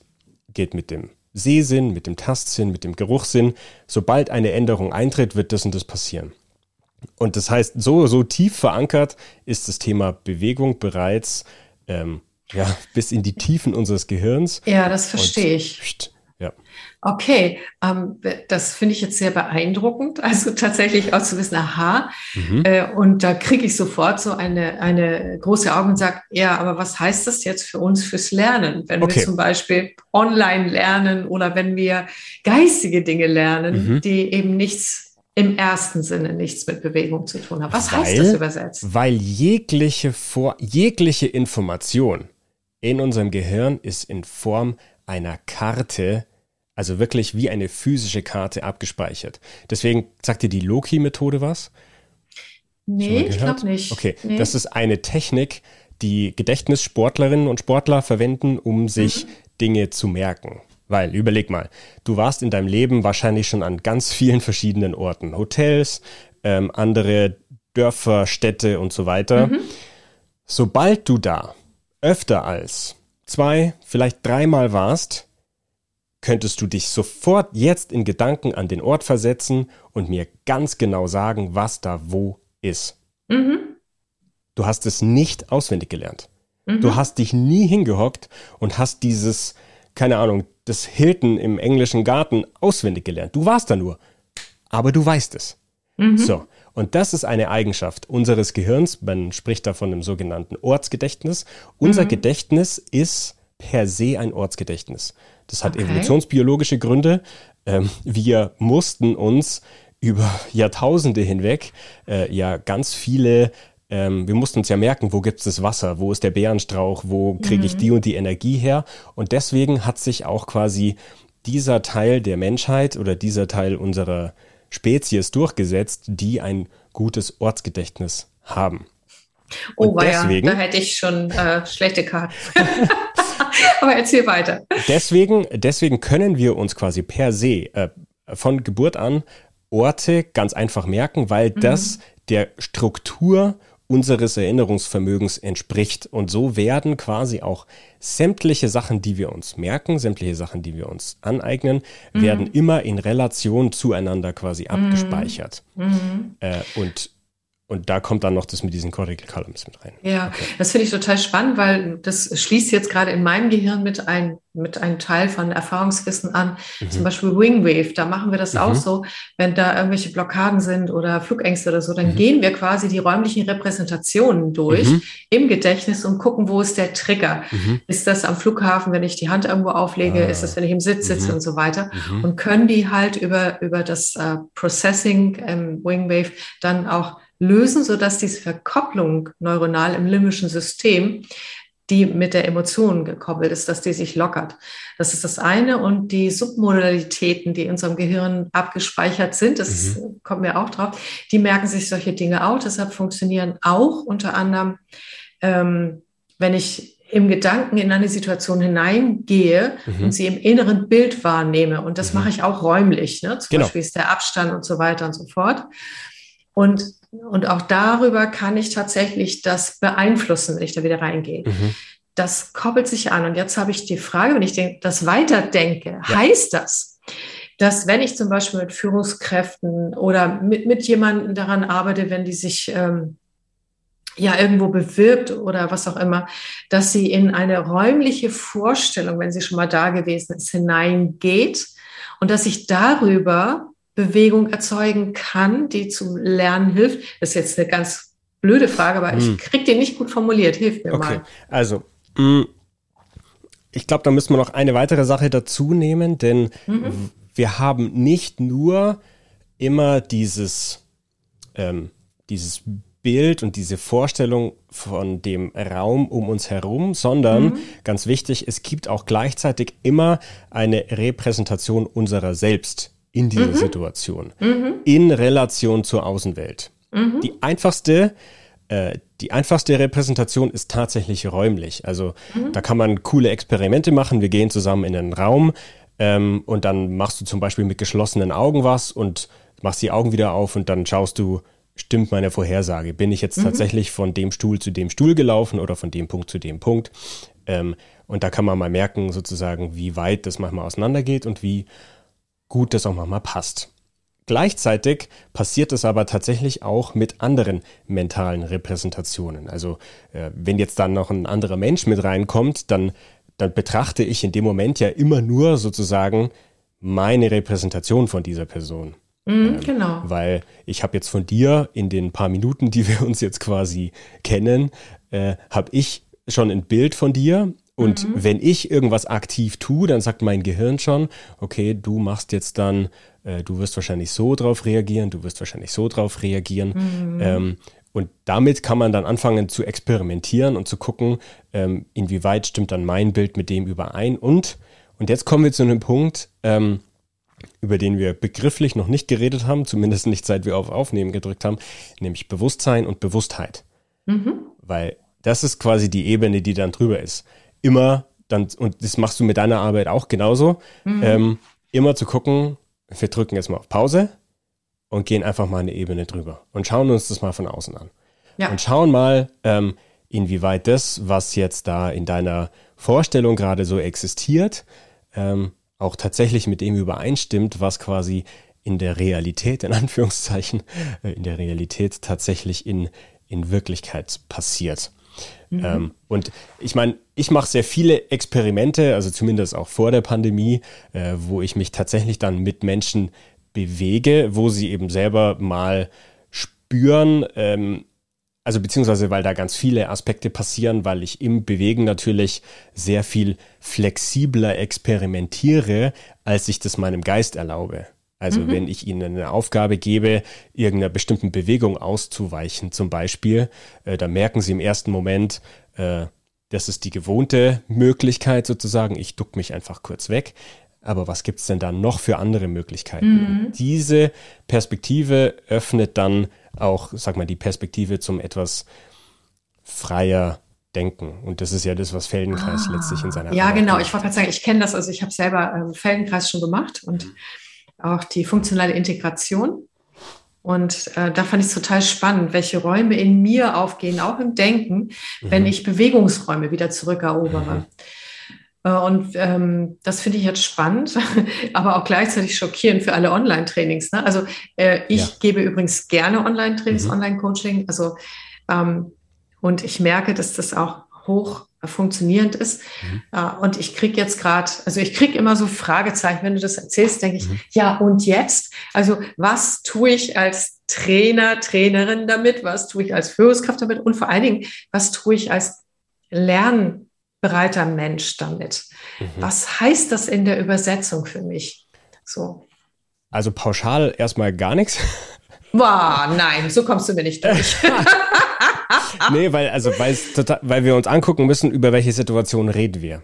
geht mit dem Sehsinn, mit dem Tastsinn, mit dem Geruchssinn. Sobald eine Änderung eintritt, wird das und das passieren. Und das heißt, so, so tief verankert ist das Thema Bewegung bereits ähm, ja, bis in die Tiefen unseres Gehirns. Ja, das verstehe ich. Ja. Okay, ähm, das finde ich jetzt sehr beeindruckend. Also tatsächlich auch zu wissen, aha. Mhm. Äh, und da kriege ich sofort so eine, eine große Augen und sage, ja, aber was heißt das jetzt für uns fürs Lernen? Wenn okay. wir zum Beispiel online lernen oder wenn wir geistige Dinge lernen, mhm. die eben nichts im ersten Sinne nichts mit Bewegung zu tun haben. Was weil, heißt das übersetzt? Weil jegliche, Vor jegliche Information in unserem Gehirn ist in Form einer Karte, also wirklich wie eine physische Karte abgespeichert. Deswegen sagt dir die Loki-Methode was? Nee, ich glaube nicht. Okay, nee. das ist eine Technik, die Gedächtnissportlerinnen und Sportler verwenden, um sich mhm. Dinge zu merken. Weil, überleg mal, du warst in deinem Leben wahrscheinlich schon an ganz vielen verschiedenen Orten. Hotels, ähm, andere Dörfer, Städte und so weiter. Mhm. Sobald du da öfter als zwei, vielleicht dreimal warst, könntest du dich sofort jetzt in Gedanken an den Ort versetzen und mir ganz genau sagen, was da wo ist. Mhm. Du hast es nicht auswendig gelernt. Mhm. Du hast dich nie hingehockt und hast dieses, keine Ahnung, das Hilton im englischen Garten auswendig gelernt. Du warst da nur. Aber du weißt es. Mhm. So. Und das ist eine Eigenschaft unseres Gehirns. Man spricht da von dem sogenannten Ortsgedächtnis. Unser mhm. Gedächtnis ist per se ein Ortsgedächtnis. Das hat okay. evolutionsbiologische Gründe. Ähm, wir mussten uns über Jahrtausende hinweg äh, ja ganz viele ähm, wir mussten uns ja merken, wo gibt es das Wasser, wo ist der Bärenstrauch, wo kriege ich mhm. die und die Energie her. Und deswegen hat sich auch quasi dieser Teil der Menschheit oder dieser Teil unserer Spezies durchgesetzt, die ein gutes Ortsgedächtnis haben. Oh, Und deswegen, ja, da hätte ich schon äh, schlechte Karten. Aber erzähl weiter. Deswegen, deswegen können wir uns quasi per se äh, von Geburt an Orte ganz einfach merken, weil mhm. das der Struktur unseres Erinnerungsvermögens entspricht. Und so werden quasi auch sämtliche Sachen, die wir uns merken, sämtliche Sachen, die wir uns aneignen, mhm. werden immer in Relation zueinander quasi mhm. abgespeichert. Mhm. Äh, und und da kommt dann noch das mit diesen Cortical Columns mit rein. Ja, okay. das finde ich total spannend, weil das schließt jetzt gerade in meinem Gehirn mit, ein, mit einem Teil von Erfahrungswissen an. Mhm. Zum Beispiel Wingwave, da machen wir das mhm. auch so. Wenn da irgendwelche Blockaden sind oder Flugängste oder so, dann mhm. gehen wir quasi die räumlichen Repräsentationen durch mhm. im Gedächtnis und gucken, wo ist der Trigger. Mhm. Ist das am Flughafen, wenn ich die Hand irgendwo auflege? Ah. Ist das, wenn ich im Sitz sitze mhm. und so weiter? Und können die halt über, über das äh, Processing im Wingwave dann auch lösen, sodass diese Verkopplung neuronal im limbischen System, die mit der Emotion gekoppelt ist, dass die sich lockert. Das ist das eine. Und die Submodalitäten, die in unserem Gehirn abgespeichert sind, das mhm. kommt mir auch drauf, die merken sich solche Dinge auch. Deshalb funktionieren auch unter anderem, ähm, wenn ich im Gedanken in eine Situation hineingehe mhm. und sie im inneren Bild wahrnehme. Und das mhm. mache ich auch räumlich. Ne? Zum genau. Beispiel ist der Abstand und so weiter und so fort. Und und auch darüber kann ich tatsächlich das beeinflussen, wenn ich da wieder reingehe. Mhm. Das koppelt sich an. Und jetzt habe ich die Frage, wenn ich das weiterdenke, ja. heißt das, dass wenn ich zum Beispiel mit Führungskräften oder mit, mit jemandem daran arbeite, wenn die sich ähm, ja irgendwo bewirbt oder was auch immer, dass sie in eine räumliche Vorstellung, wenn sie schon mal da gewesen ist, hineingeht und dass ich darüber Bewegung erzeugen kann, die zum Lernen hilft? Das ist jetzt eine ganz blöde Frage, aber hm. ich kriege die nicht gut formuliert. Hilf mir okay. mal. Also, mh, mm, ich glaube, da müssen wir noch eine weitere Sache dazu nehmen, denn mhm. wir haben nicht nur immer dieses, ähm, dieses Bild und diese Vorstellung von dem Raum um uns herum, sondern mhm. ganz wichtig, es gibt auch gleichzeitig immer eine Repräsentation unserer selbst in dieser mhm. Situation, mhm. in Relation zur Außenwelt. Mhm. Die einfachste, äh, die einfachste Repräsentation ist tatsächlich räumlich. Also mhm. da kann man coole Experimente machen. Wir gehen zusammen in einen Raum ähm, und dann machst du zum Beispiel mit geschlossenen Augen was und machst die Augen wieder auf und dann schaust du, stimmt meine Vorhersage? Bin ich jetzt mhm. tatsächlich von dem Stuhl zu dem Stuhl gelaufen oder von dem Punkt zu dem Punkt? Ähm, und da kann man mal merken, sozusagen, wie weit das manchmal auseinandergeht und wie gut das auch manchmal passt. Gleichzeitig passiert es aber tatsächlich auch mit anderen mentalen Repräsentationen. Also äh, wenn jetzt dann noch ein anderer Mensch mit reinkommt, dann, dann betrachte ich in dem Moment ja immer nur sozusagen meine Repräsentation von dieser Person. Mhm, ähm, genau. Weil ich habe jetzt von dir in den paar Minuten, die wir uns jetzt quasi kennen, äh, habe ich schon ein Bild von dir. Und mhm. wenn ich irgendwas aktiv tue, dann sagt mein Gehirn schon, okay, du machst jetzt dann, äh, du wirst wahrscheinlich so drauf reagieren, du wirst wahrscheinlich so drauf reagieren. Mhm. Ähm, und damit kann man dann anfangen zu experimentieren und zu gucken, ähm, inwieweit stimmt dann mein Bild mit dem überein. Und, und jetzt kommen wir zu einem Punkt, ähm, über den wir begrifflich noch nicht geredet haben, zumindest nicht seit wir auf Aufnehmen gedrückt haben, nämlich Bewusstsein und Bewusstheit. Mhm. Weil das ist quasi die Ebene, die dann drüber ist. Immer dann, und das machst du mit deiner Arbeit auch genauso, mhm. ähm, immer zu gucken, wir drücken jetzt mal auf Pause und gehen einfach mal eine Ebene drüber und schauen uns das mal von außen an. Ja. Und schauen mal, ähm, inwieweit das, was jetzt da in deiner Vorstellung gerade so existiert, ähm, auch tatsächlich mit dem übereinstimmt, was quasi in der Realität, in Anführungszeichen, äh, in der Realität tatsächlich in, in Wirklichkeit passiert. Mhm. Ähm, und ich meine, ich mache sehr viele Experimente, also zumindest auch vor der Pandemie, äh, wo ich mich tatsächlich dann mit Menschen bewege, wo sie eben selber mal spüren, ähm, also beziehungsweise weil da ganz viele Aspekte passieren, weil ich im Bewegen natürlich sehr viel flexibler experimentiere, als ich das meinem Geist erlaube. Also mhm. wenn ich ihnen eine Aufgabe gebe, irgendeiner bestimmten Bewegung auszuweichen zum Beispiel, äh, dann merken sie im ersten Moment, äh, das ist die gewohnte Möglichkeit sozusagen. Ich duck mich einfach kurz weg. Aber was gibt es denn da noch für andere Möglichkeiten? Mhm. diese Perspektive öffnet dann auch, sag mal, die Perspektive zum etwas freier Denken. Und das ist ja das, was Feldenkreis ah, letztlich in seiner Ja, Arbeit genau. Macht. Ich wollte gerade sagen, ich kenne das. Also ich habe selber ähm, Feldenkreis schon gemacht und auch die funktionale Integration. Und äh, da fand ich es total spannend, welche Räume in mir aufgehen, auch im Denken, mhm. wenn ich Bewegungsräume wieder zurückerobere. Mhm. Äh, und ähm, das finde ich jetzt spannend, aber auch gleichzeitig schockierend für alle Online-Trainings. Ne? Also äh, ich ja. gebe übrigens gerne Online-Trainings, mhm. Online-Coaching. Also ähm, und ich merke, dass das auch hoch funktionierend ist. Mhm. Äh, und ich kriege jetzt gerade, also ich kriege immer so Fragezeichen, wenn du das erzählst, denke ich, mhm. ja, und jetzt? Also was tue ich als Trainer, Trainerin damit? Was tue ich als Führungskraft damit? Und vor allen Dingen, was tue ich als Lern bereiter Mensch damit. Mhm. Was heißt das in der Übersetzung für mich? So. Also pauschal erstmal gar nichts. Boah, nein, so kommst du mir nicht durch. nee, weil, also, total, weil wir uns angucken müssen, über welche Situation reden wir.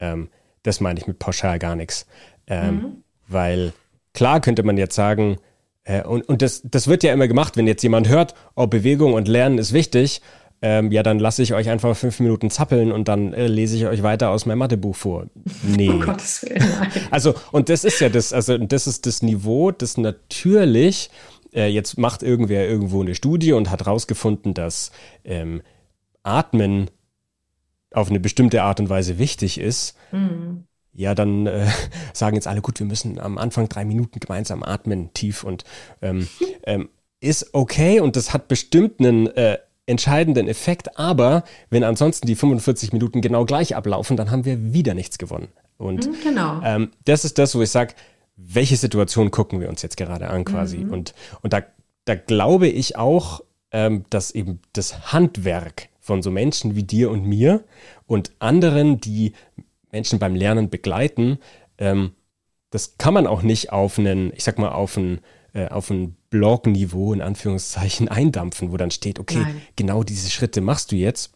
Ähm, das meine ich mit pauschal gar nichts. Ähm, mhm. Weil klar könnte man jetzt sagen, äh, und, und das, das wird ja immer gemacht, wenn jetzt jemand hört, oh, Bewegung und Lernen ist wichtig, ähm, ja, dann lasse ich euch einfach fünf Minuten zappeln und dann äh, lese ich euch weiter aus meinem Mathebuch vor. Nee. Um Gottes Willen, nein. Also, und das ist ja das, also das ist das Niveau, das natürlich, äh, jetzt macht irgendwer irgendwo eine Studie und hat rausgefunden, dass ähm, Atmen auf eine bestimmte Art und Weise wichtig ist. Mhm ja, dann äh, sagen jetzt alle, gut, wir müssen am Anfang drei Minuten gemeinsam atmen, tief und ähm, ähm, ist okay und das hat bestimmt einen äh, entscheidenden Effekt. Aber wenn ansonsten die 45 Minuten genau gleich ablaufen, dann haben wir wieder nichts gewonnen. Und mhm, genau. ähm, das ist das, wo ich sage, welche Situation gucken wir uns jetzt gerade an quasi. Mhm. Und, und da, da glaube ich auch, ähm, dass eben das Handwerk von so Menschen wie dir und mir und anderen, die Menschen beim Lernen begleiten, ähm, das kann man auch nicht auf einen, ich sag mal, auf ein, äh, auf ein Blog-Niveau in Anführungszeichen eindampfen, wo dann steht, okay, Nein. genau diese Schritte machst du jetzt.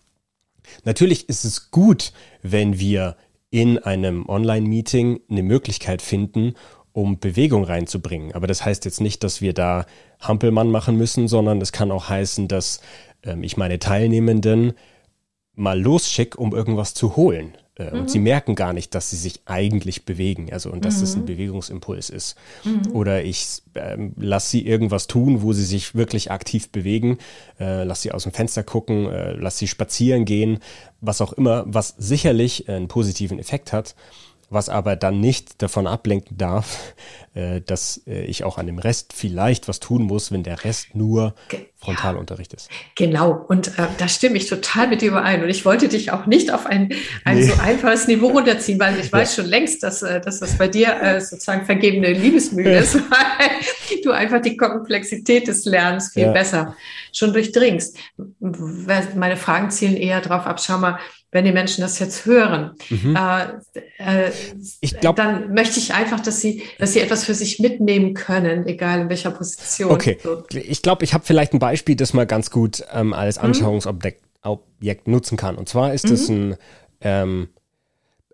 Natürlich ist es gut, wenn wir in einem Online-Meeting eine Möglichkeit finden, um Bewegung reinzubringen. Aber das heißt jetzt nicht, dass wir da Hampelmann machen müssen, sondern es kann auch heißen, dass ähm, ich meine Teilnehmenden mal losschicke, um irgendwas zu holen. Äh, mhm. Und sie merken gar nicht, dass sie sich eigentlich bewegen, also und dass mhm. das ein Bewegungsimpuls ist. Mhm. Oder ich ähm, lasse sie irgendwas tun, wo sie sich wirklich aktiv bewegen, äh, lass sie aus dem Fenster gucken, äh, lass sie spazieren gehen, was auch immer, was sicherlich einen positiven Effekt hat was aber dann nicht davon ablenken darf, äh, dass äh, ich auch an dem Rest vielleicht was tun muss, wenn der Rest nur Frontalunterricht ist. Genau, und äh, da stimme ich total mit dir überein. Und ich wollte dich auch nicht auf ein, ein nee. so einfaches Niveau runterziehen, weil ich weiß schon längst, dass, äh, dass das bei dir sozusagen vergebene Liebesmühe ist, weil du einfach die Komplexität des Lernens viel ja. besser schon durchdringst. Meine Fragen zielen eher darauf ab, schau mal, wenn die Menschen das jetzt hören, mhm. äh, äh, ich glaub, dann möchte ich einfach, dass sie, dass sie etwas für sich mitnehmen können, egal in welcher Position. Okay, so. ich glaube, ich habe vielleicht ein Beispiel, das man ganz gut ähm, als mhm. Anschauungsobjekt Objekt nutzen kann. Und zwar ist es mhm. ein ähm,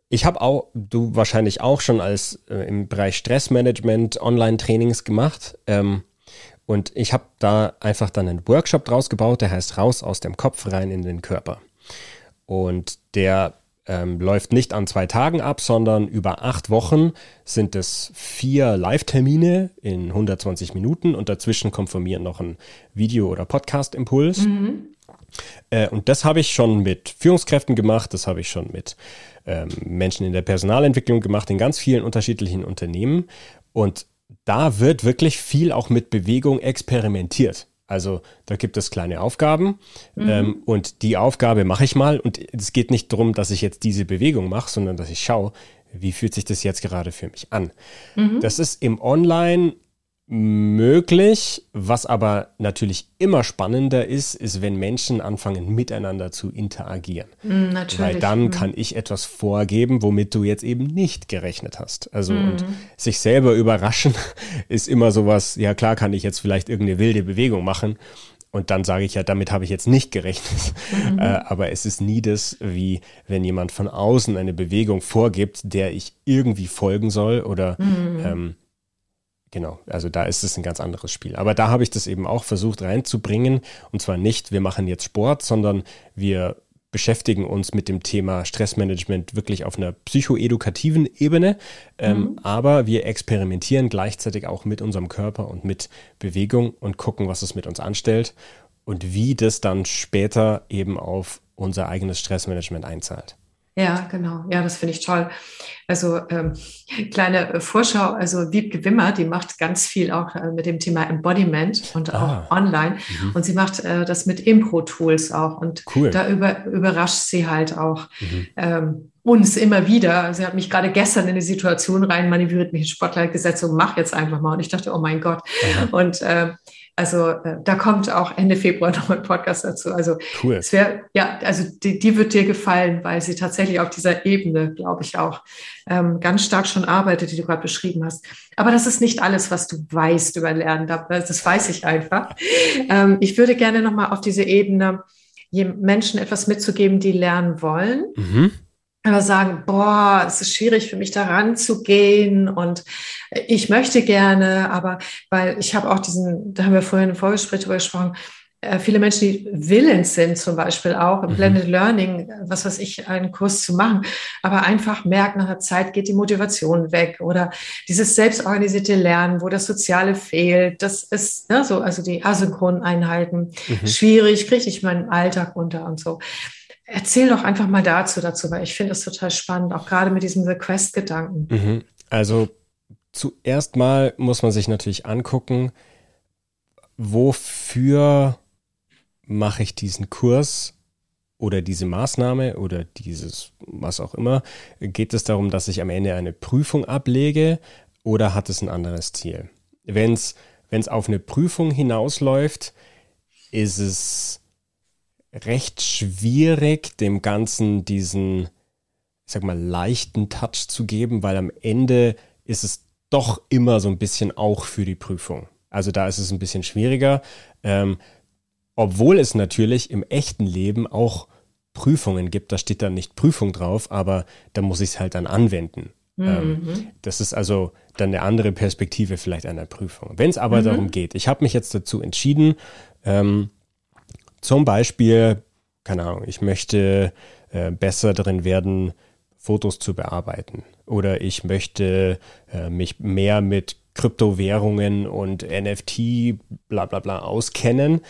ich habe auch, du wahrscheinlich auch schon als äh, im Bereich Stressmanagement Online-Trainings gemacht. Ähm, und ich habe da einfach dann einen Workshop draus gebaut, der heißt Raus aus dem Kopf rein in den Körper. Und der ähm, läuft nicht an zwei Tagen ab, sondern über acht Wochen sind es vier Live-Termine in 120 Minuten und dazwischen kommt von mir noch ein Video- oder Podcast-Impuls. Mhm. Äh, und das habe ich schon mit Führungskräften gemacht, das habe ich schon mit ähm, Menschen in der Personalentwicklung gemacht, in ganz vielen unterschiedlichen Unternehmen. Und da wird wirklich viel auch mit Bewegung experimentiert. Also da gibt es kleine Aufgaben mhm. ähm, und die Aufgabe mache ich mal und es geht nicht darum, dass ich jetzt diese Bewegung mache, sondern dass ich schaue, wie fühlt sich das jetzt gerade für mich an. Mhm. Das ist im Online möglich. Was aber natürlich immer spannender ist, ist, wenn Menschen anfangen, miteinander zu interagieren. Mm, natürlich. Weil dann mm. kann ich etwas vorgeben, womit du jetzt eben nicht gerechnet hast. Also mm. und sich selber überraschen ist immer sowas, ja klar kann ich jetzt vielleicht irgendeine wilde Bewegung machen. Und dann sage ich ja, damit habe ich jetzt nicht gerechnet. Mhm. Äh, aber es ist nie das, wie wenn jemand von außen eine Bewegung vorgibt, der ich irgendwie folgen soll oder mhm. ähm, Genau, also da ist es ein ganz anderes Spiel. Aber da habe ich das eben auch versucht reinzubringen. Und zwar nicht, wir machen jetzt Sport, sondern wir beschäftigen uns mit dem Thema Stressmanagement wirklich auf einer psychoedukativen Ebene. Ähm, mhm. Aber wir experimentieren gleichzeitig auch mit unserem Körper und mit Bewegung und gucken, was es mit uns anstellt und wie das dann später eben auf unser eigenes Stressmanagement einzahlt. Ja, genau. Ja, das finde ich toll. Also ähm, kleine äh, Vorschau, also Wiebke Wimmer, die macht ganz viel auch äh, mit dem Thema Embodiment und ah. auch online. Mhm. Und sie macht äh, das mit Impro-Tools auch. Und cool. da über, überrascht sie halt auch mhm. ähm, uns immer wieder. Sie hat mich gerade gestern in eine Situation rein manövriert, mich in Spotlight gesetzt und mach jetzt einfach mal. Und ich dachte, oh mein Gott. Aha. Und äh, also äh, da kommt auch Ende Februar noch ein Podcast dazu. Also cool. es wäre, ja, also die, die wird dir gefallen, weil sie tatsächlich auf dieser Ebene, glaube ich, auch ähm, ganz stark schon arbeitet, die du gerade beschrieben hast. Aber das ist nicht alles, was du weißt über Lernen. Das weiß ich einfach. Ähm, ich würde gerne nochmal auf diese Ebene Menschen etwas mitzugeben, die lernen wollen. Mhm aber sagen, boah, es ist schwierig für mich da ranzugehen und ich möchte gerne, aber weil ich habe auch diesen, da haben wir vorhin im Vorgespräch drüber gesprochen, äh, viele Menschen, die willens sind, zum Beispiel auch im mhm. Blended Learning, was weiß ich, einen Kurs zu machen, aber einfach merken, nach einer Zeit geht die Motivation weg oder dieses selbstorganisierte Lernen, wo das Soziale fehlt, das ist ne, so, also die asynchronen Einheiten, mhm. schwierig, kriege ich meinen Alltag runter und so. Erzähl doch einfach mal dazu, dazu, weil ich finde es total spannend, auch gerade mit diesem Request-Gedanken. Mhm. Also zuerst mal muss man sich natürlich angucken, wofür mache ich diesen Kurs oder diese Maßnahme oder dieses was auch immer. Geht es darum, dass ich am Ende eine Prüfung ablege oder hat es ein anderes Ziel? Wenn es auf eine Prüfung hinausläuft, ist es recht schwierig, dem Ganzen diesen ich sag mal, leichten Touch zu geben, weil am Ende ist es doch immer so ein bisschen auch für die Prüfung. Also da ist es ein bisschen schwieriger, ähm, obwohl es natürlich im echten Leben auch Prüfungen gibt, da steht dann nicht Prüfung drauf, aber da muss ich es halt dann anwenden. Mhm. Ähm, das ist also dann eine andere Perspektive vielleicht einer Prüfung. Wenn es aber mhm. darum geht, ich habe mich jetzt dazu entschieden, ähm, zum Beispiel, keine Ahnung, ich möchte äh, besser darin werden, Fotos zu bearbeiten. Oder ich möchte äh, mich mehr mit Kryptowährungen und NFT, bla bla bla auskennen.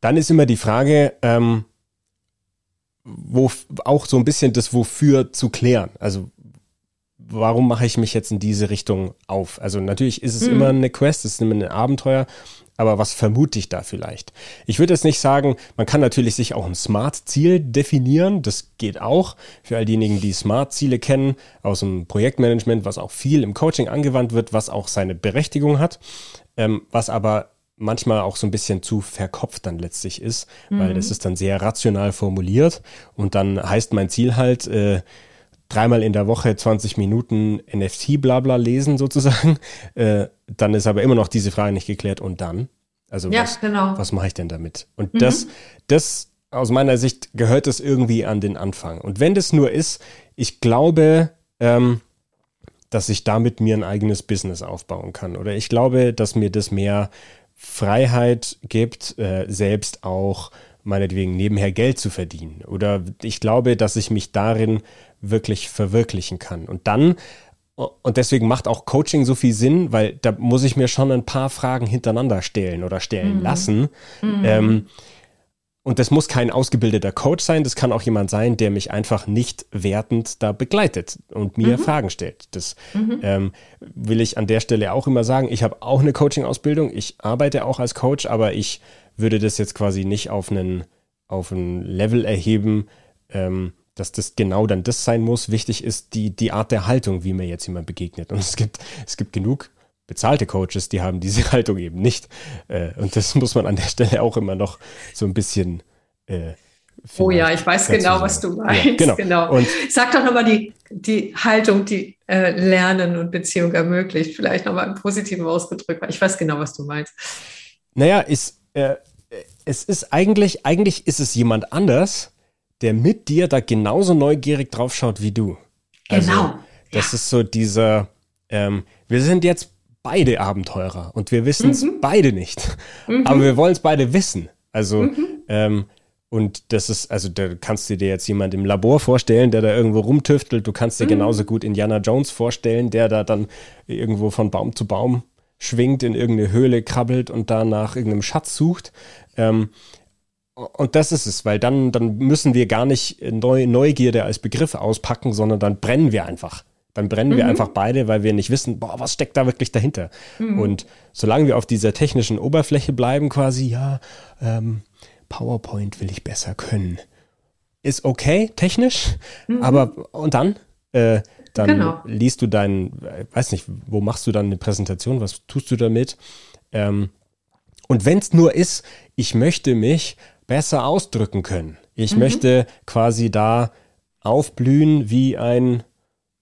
Dann ist immer die Frage, ähm, wo auch so ein bisschen das Wofür zu klären. Also warum mache ich mich jetzt in diese Richtung auf? Also natürlich ist es mhm. immer eine Quest, es ist immer ein Abenteuer, aber was vermute ich da vielleicht? Ich würde jetzt nicht sagen, man kann natürlich sich auch ein Smart-Ziel definieren, das geht auch für all diejenigen, die Smart-Ziele kennen aus dem Projektmanagement, was auch viel im Coaching angewandt wird, was auch seine Berechtigung hat, ähm, was aber manchmal auch so ein bisschen zu verkopft dann letztlich ist, mhm. weil das ist dann sehr rational formuliert und dann heißt mein Ziel halt, äh, dreimal in der Woche 20 Minuten NFT-Blabla lesen sozusagen. Äh, dann ist aber immer noch diese Frage nicht geklärt. Und dann? Also ja, was, genau. was mache ich denn damit? Und mhm. das, das aus meiner Sicht gehört es irgendwie an den Anfang. Und wenn das nur ist, ich glaube, ähm, dass ich damit mir ein eigenes Business aufbauen kann. Oder ich glaube, dass mir das mehr Freiheit gibt, äh, selbst auch meinetwegen nebenher Geld zu verdienen. Oder ich glaube, dass ich mich darin wirklich verwirklichen kann. Und dann, und deswegen macht auch Coaching so viel Sinn, weil da muss ich mir schon ein paar Fragen hintereinander stellen oder stellen mhm. lassen. Mhm. Ähm, und das muss kein ausgebildeter Coach sein, das kann auch jemand sein, der mich einfach nicht wertend da begleitet und mir mhm. Fragen stellt. Das mhm. ähm, will ich an der Stelle auch immer sagen. Ich habe auch eine Coaching-Ausbildung, ich arbeite auch als Coach, aber ich würde das jetzt quasi nicht auf einen, auf ein Level erheben, ähm, dass das genau dann das sein muss. Wichtig ist die, die Art der Haltung, wie mir jetzt jemand begegnet. Und es gibt, es gibt genug bezahlte Coaches, die haben diese Haltung eben nicht. Äh, und das muss man an der Stelle auch immer noch so ein bisschen. Äh, oh ja, ich weiß genau, was du meinst. Ja, genau. genau. Und Sag doch nochmal die, die Haltung, die äh, Lernen und Beziehung ermöglicht. Vielleicht nochmal im Positiven ausgedrückt, weil ich weiß genau, was du meinst. Naja, ist, äh, es ist eigentlich, eigentlich ist es jemand anders, der mit dir da genauso neugierig drauf schaut wie du. Also, genau. Das ja. ist so dieser, ähm, wir sind jetzt beide Abenteurer und wir wissen es mhm. beide nicht. Mhm. Aber wir wollen es beide wissen. Also, mhm. ähm, und das ist, also da kannst du dir jetzt jemand im Labor vorstellen, der da irgendwo rumtüftelt. Du kannst dir mhm. genauso gut Indiana Jones vorstellen, der da dann irgendwo von Baum zu Baum schwingt, in irgendeine Höhle krabbelt und da nach irgendeinem Schatz sucht. Ähm, und das ist es, weil dann, dann müssen wir gar nicht Neu Neugierde als Begriff auspacken, sondern dann brennen wir einfach. Dann brennen mhm. wir einfach beide, weil wir nicht wissen, boah, was steckt da wirklich dahinter? Mhm. Und solange wir auf dieser technischen Oberfläche bleiben, quasi, ja, ähm, PowerPoint will ich besser können. Ist okay, technisch, mhm. aber und dann? Äh, dann genau. liest du deinen, weiß nicht, wo machst du dann eine Präsentation, was tust du damit? Ähm, und wenn es nur ist, ich möchte mich besser ausdrücken können. Ich mhm. möchte quasi da aufblühen wie ein,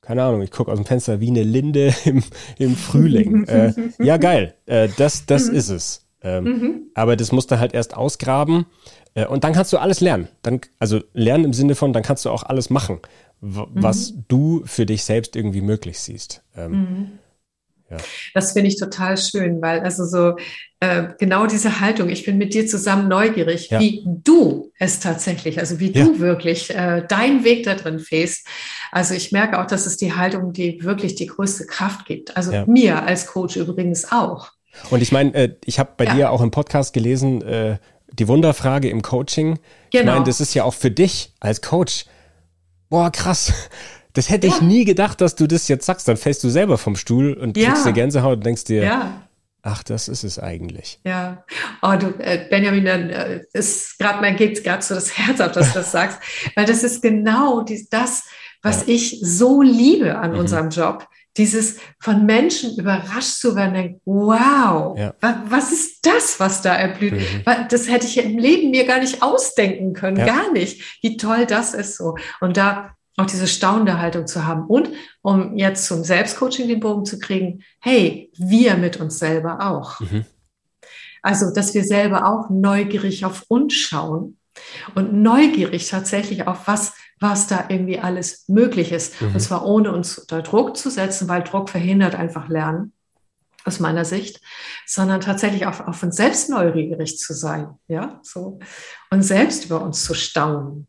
keine Ahnung, ich gucke aus dem Fenster wie eine Linde im, im Frühling. äh, ja, geil, äh, das, das mhm. ist es. Ähm, mhm. Aber das musst du halt erst ausgraben äh, und dann kannst du alles lernen. Dann, also lernen im Sinne von, dann kannst du auch alles machen, was mhm. du für dich selbst irgendwie möglich siehst. Ähm, mhm. Ja. Das finde ich total schön, weil also so äh, genau diese Haltung, ich bin mit dir zusammen neugierig, ja. wie du es tatsächlich, also wie ja. du wirklich äh, deinen Weg da drin fährst. Also ich merke auch, dass es die Haltung, die wirklich die größte Kraft gibt. Also mir als Coach übrigens auch. Und ich meine, äh, ich habe bei dir auch im Podcast gelesen, äh, die Wunderfrage im Coaching. Genau. Ich meine, das ist ja auch für dich als Coach. Boah, krass. Das hätte ja. ich nie gedacht, dass du das jetzt sagst. Dann fällst du selber vom Stuhl und ja. kriegst eine Gänsehaut und denkst dir, ja. ach, das ist es eigentlich. Ja. Oh, du, äh, Benjamin, dann äh, ist gerade mein geht gerade so das Herz auf, dass du das sagst, weil das ist genau dies, das, was ich so liebe an mhm. unserem Job. Dieses von Menschen überrascht zu werden, denkt, wow, ja. was, was, ist das, was da erblüht? Mhm. Das hätte ich im Leben mir gar nicht ausdenken können, gar nicht. Wie toll das ist so. Und da auch diese staunende Haltung zu haben. Und um jetzt zum Selbstcoaching den Bogen zu kriegen, hey, wir mit uns selber auch. Mhm. Also, dass wir selber auch neugierig auf uns schauen und neugierig tatsächlich auf was, was da irgendwie alles möglich ist. Mhm. Und zwar ohne uns unter Druck zu setzen, weil Druck verhindert einfach Lernen aus meiner Sicht, sondern tatsächlich auf, auf uns selbst neugierig zu sein, ja, so und selbst über uns zu staunen.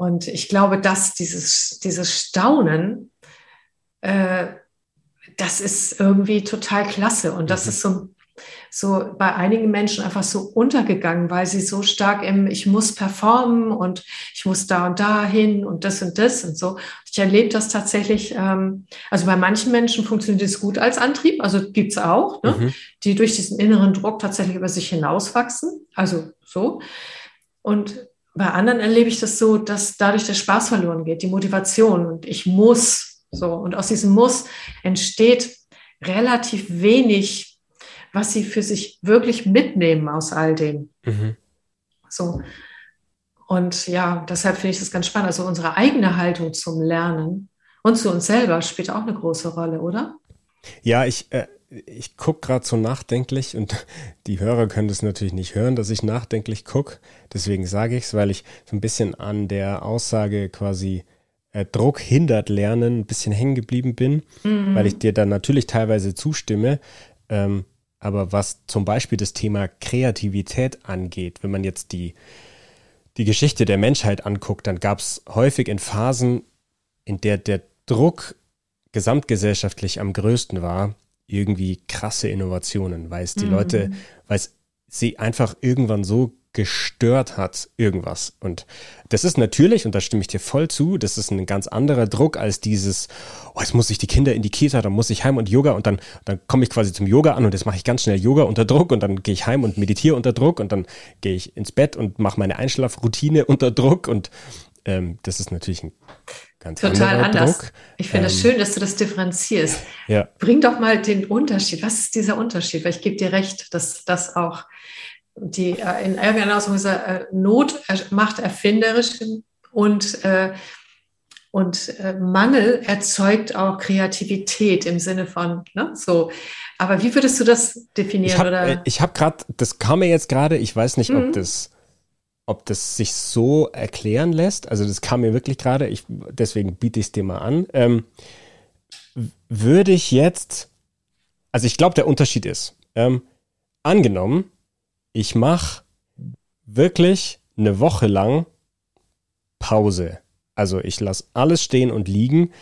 Und ich glaube, dass dieses, dieses Staunen, äh, das ist irgendwie total klasse. Und das mhm. ist so, so bei einigen Menschen einfach so untergegangen, weil sie so stark im Ich muss performen und ich muss da und da hin und das und das und so. Ich erlebe das tatsächlich, ähm, also bei manchen Menschen funktioniert es gut als Antrieb, also gibt's auch, ne, mhm. die durch diesen inneren Druck tatsächlich über sich hinauswachsen, also so. Und bei anderen erlebe ich das so, dass dadurch der Spaß verloren geht, die Motivation und ich muss so. Und aus diesem Muss entsteht relativ wenig, was sie für sich wirklich mitnehmen aus all dem. Mhm. So. Und ja, deshalb finde ich das ganz spannend. Also unsere eigene Haltung zum Lernen und zu uns selber spielt auch eine große Rolle, oder? Ja, ich, äh, ich gucke gerade so nachdenklich und die Hörer können das natürlich nicht hören, dass ich nachdenklich gucke. Deswegen sage ich es, weil ich so ein bisschen an der Aussage quasi äh, Druck hindert Lernen ein bisschen hängen geblieben bin, mhm. weil ich dir dann natürlich teilweise zustimme. Ähm, aber was zum Beispiel das Thema Kreativität angeht, wenn man jetzt die, die Geschichte der Menschheit anguckt, dann gab es häufig in Phasen, in der der Druck gesamtgesellschaftlich am größten war, irgendwie krasse Innovationen, weil es die mhm. Leute, weil es sie einfach irgendwann so gestört hat, irgendwas. Und das ist natürlich, und da stimme ich dir voll zu, das ist ein ganz anderer Druck als dieses, oh, jetzt muss ich die Kinder in die Kita, dann muss ich heim und Yoga und dann, dann komme ich quasi zum Yoga an und jetzt mache ich ganz schnell Yoga unter Druck und dann gehe ich heim und meditiere unter Druck und dann gehe ich ins Bett und mache meine Einschlafroutine unter Druck und ähm, das ist natürlich ein Ganz Total anders. Druck. Ich finde es ähm, schön, dass du das differenzierst. Ja. Bring doch mal den Unterschied. Was ist dieser Unterschied? Weil ich gebe dir recht, dass das auch die äh, in irgendeiner Ausdruck äh, Not macht erfinderisch und, äh, und äh, Mangel erzeugt auch Kreativität im Sinne von ne, so. Aber wie würdest du das definieren? Ich habe äh, gerade, das kam mir jetzt gerade, ich weiß nicht, mhm. ob das ob das sich so erklären lässt. Also das kam mir wirklich gerade, ich, deswegen biete ich es dir mal an. Ähm, würde ich jetzt, also ich glaube, der Unterschied ist, ähm, angenommen, ich mache wirklich eine Woche lang Pause. Also ich lasse alles stehen und liegen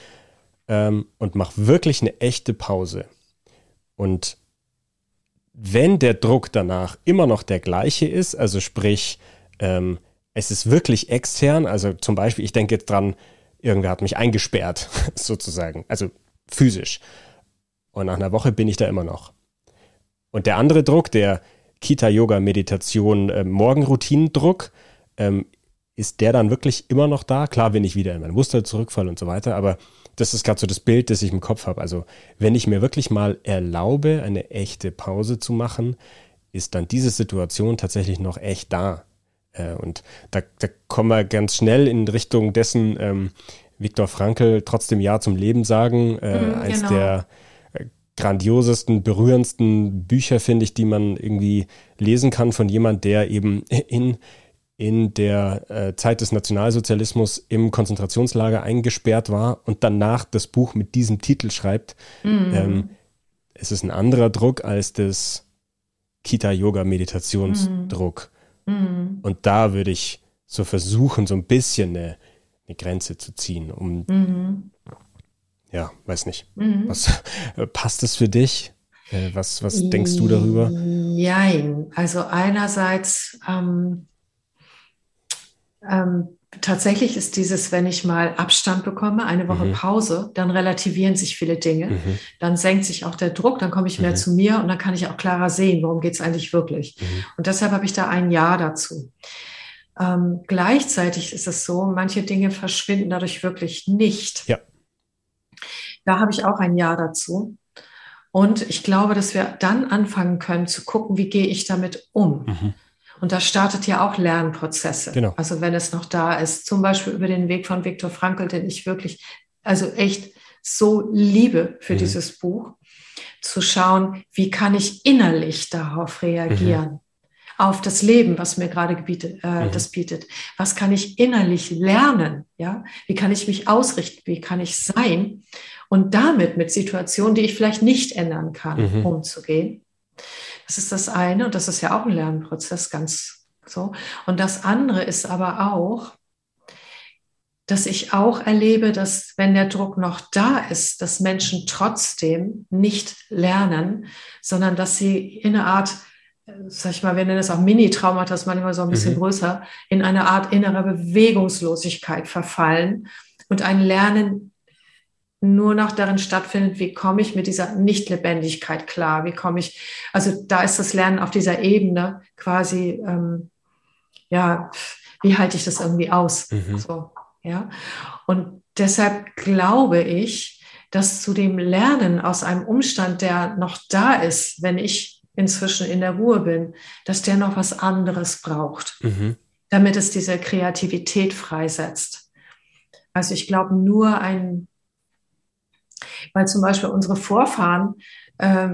ähm, und mache wirklich eine echte Pause. Und wenn der Druck danach immer noch der gleiche ist, also sprich, ähm, es ist wirklich extern. Also zum Beispiel, ich denke jetzt dran, irgendwer hat mich eingesperrt, sozusagen. Also physisch. Und nach einer Woche bin ich da immer noch. Und der andere Druck, der Kita-Yoga-Meditation, äh, Morgenroutinendruck, ähm, ist der dann wirklich immer noch da? Klar, wenn ich wieder in mein Muster zurückfalle und so weiter, aber das ist gerade so das Bild, das ich im Kopf habe. Also, wenn ich mir wirklich mal erlaube, eine echte Pause zu machen, ist dann diese Situation tatsächlich noch echt da. Äh, und da, da kommen wir ganz schnell in Richtung dessen, ähm, Viktor Frankl trotzdem Ja zum Leben sagen, äh, mhm, eins genau. der grandiosesten, berührendsten Bücher, finde ich, die man irgendwie lesen kann von jemand, der eben in, in der äh, Zeit des Nationalsozialismus im Konzentrationslager eingesperrt war und danach das Buch mit diesem Titel schreibt. Mhm. Ähm, es ist ein anderer Druck als das Kita-Yoga-Meditationsdruck. Mhm. Mhm. Und da würde ich so versuchen, so ein bisschen eine, eine Grenze zu ziehen, um mhm. Ja, weiß nicht. Mhm. Was passt es für dich? Äh, was, was denkst du darüber? Nein, also einerseits ähm, ähm, tatsächlich ist dieses, wenn ich mal Abstand bekomme, eine Woche mhm. Pause, dann relativieren sich viele Dinge. Mhm. Dann senkt sich auch der Druck, dann komme ich mehr mhm. zu mir und dann kann ich auch klarer sehen, worum geht es eigentlich wirklich. Mhm. Und deshalb habe ich da ein Ja dazu. Ähm, gleichzeitig ist es so, manche Dinge verschwinden dadurch wirklich nicht. Ja. Da habe ich auch ein Ja dazu. Und ich glaube, dass wir dann anfangen können zu gucken, wie gehe ich damit um. Mhm. Und da startet ja auch Lernprozesse. Genau. Also wenn es noch da ist, zum Beispiel über den Weg von Viktor Frankl, den ich wirklich, also echt so liebe für mhm. dieses Buch, zu schauen, wie kann ich innerlich darauf reagieren. Mhm. Auf das Leben, was mir gerade gebietet, äh, mhm. das bietet. Was kann ich innerlich lernen? Ja, wie kann ich mich ausrichten? Wie kann ich sein? Und damit mit Situationen, die ich vielleicht nicht ändern kann, mhm. umzugehen. Das ist das eine und das ist ja auch ein Lernprozess, ganz so. Und das andere ist aber auch, dass ich auch erlebe, dass wenn der Druck noch da ist, dass Menschen trotzdem nicht lernen, sondern dass sie in eine Art, sag ich mal, wir nennen es auch Mini-Traumata, das manchmal so ein bisschen mhm. größer, in eine Art innerer Bewegungslosigkeit verfallen und ein Lernen nur noch darin stattfindet, wie komme ich mit dieser Nichtlebendigkeit klar, wie komme ich, also da ist das Lernen auf dieser Ebene quasi, ähm, ja, wie halte ich das irgendwie aus? Mhm. So, ja. Und deshalb glaube ich, dass zu dem Lernen aus einem Umstand, der noch da ist, wenn ich inzwischen in der Ruhe bin, dass der noch was anderes braucht, mhm. damit es diese Kreativität freisetzt. Also ich glaube, nur ein weil zum Beispiel unsere Vorfahren, äh,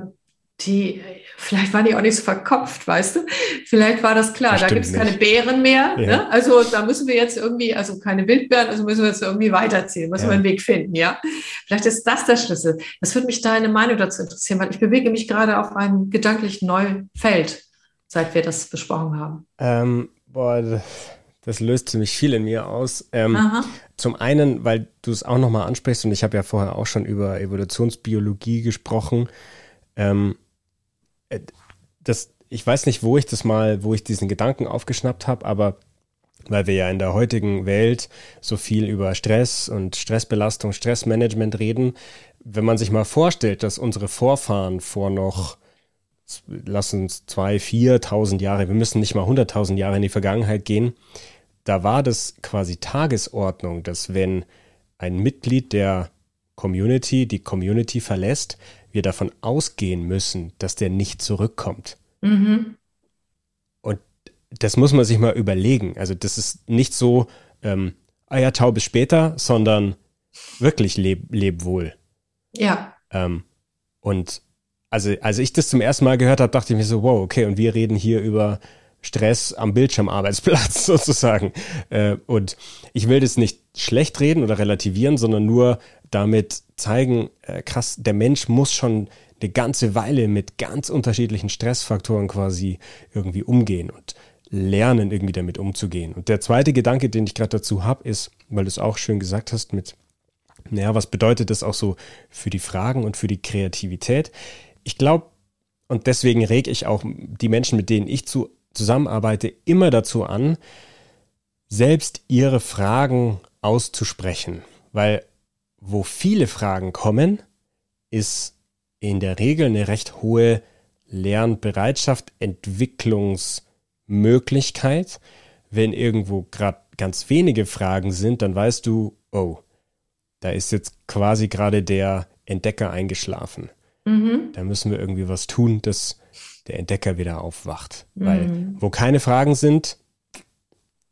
die, vielleicht waren die auch nicht so verkopft, weißt du? Vielleicht war das klar, das da gibt es keine Bären mehr. Ja. Ne? Also da müssen wir jetzt irgendwie, also keine Wildbären, also müssen wir jetzt irgendwie weiterziehen, müssen ja. wir einen Weg finden, ja? Vielleicht ist das der Schlüssel. Das würde mich deine Meinung dazu interessieren, weil ich bewege mich gerade auf einem gedanklichen neuen Feld, seit wir das besprochen haben. Ähm, boah, das löst ziemlich viel in mir aus. Ähm, zum einen, weil du es auch nochmal ansprichst, und ich habe ja vorher auch schon über Evolutionsbiologie gesprochen. Ähm, äh, das, ich weiß nicht, wo ich das mal, wo ich diesen Gedanken aufgeschnappt habe, aber weil wir ja in der heutigen Welt so viel über Stress und Stressbelastung, Stressmanagement reden, wenn man sich mal vorstellt, dass unsere Vorfahren vor noch lass uns zwei, viertausend Jahre, wir müssen nicht mal hunderttausend Jahre in die Vergangenheit gehen, da war das quasi Tagesordnung, dass wenn ein Mitglied der Community die Community verlässt, wir davon ausgehen müssen, dass der nicht zurückkommt. Mhm. Und das muss man sich mal überlegen. Also das ist nicht so, ähm, ah ja, tau bis später, sondern wirklich leb, leb wohl. Ja. Ähm, und also als ich das zum ersten Mal gehört habe, dachte ich mir so, wow, okay, und wir reden hier über Stress am Bildschirmarbeitsplatz sozusagen. Äh, und ich will das nicht schlecht reden oder relativieren, sondern nur damit zeigen, äh, krass, der Mensch muss schon eine ganze Weile mit ganz unterschiedlichen Stressfaktoren quasi irgendwie umgehen und lernen, irgendwie damit umzugehen. Und der zweite Gedanke, den ich gerade dazu habe, ist, weil du es auch schön gesagt hast, mit, naja, was bedeutet das auch so für die Fragen und für die Kreativität? Ich glaube, und deswegen reg ich auch die Menschen, mit denen ich zu zusammenarbeite, immer dazu an, selbst ihre Fragen auszusprechen. Weil wo viele Fragen kommen, ist in der Regel eine recht hohe Lernbereitschaft, Entwicklungsmöglichkeit. Wenn irgendwo gerade ganz wenige Fragen sind, dann weißt du, oh, da ist jetzt quasi gerade der Entdecker eingeschlafen. Mhm. Da müssen wir irgendwie was tun, dass der Entdecker wieder aufwacht. Mhm. Weil wo keine Fragen sind,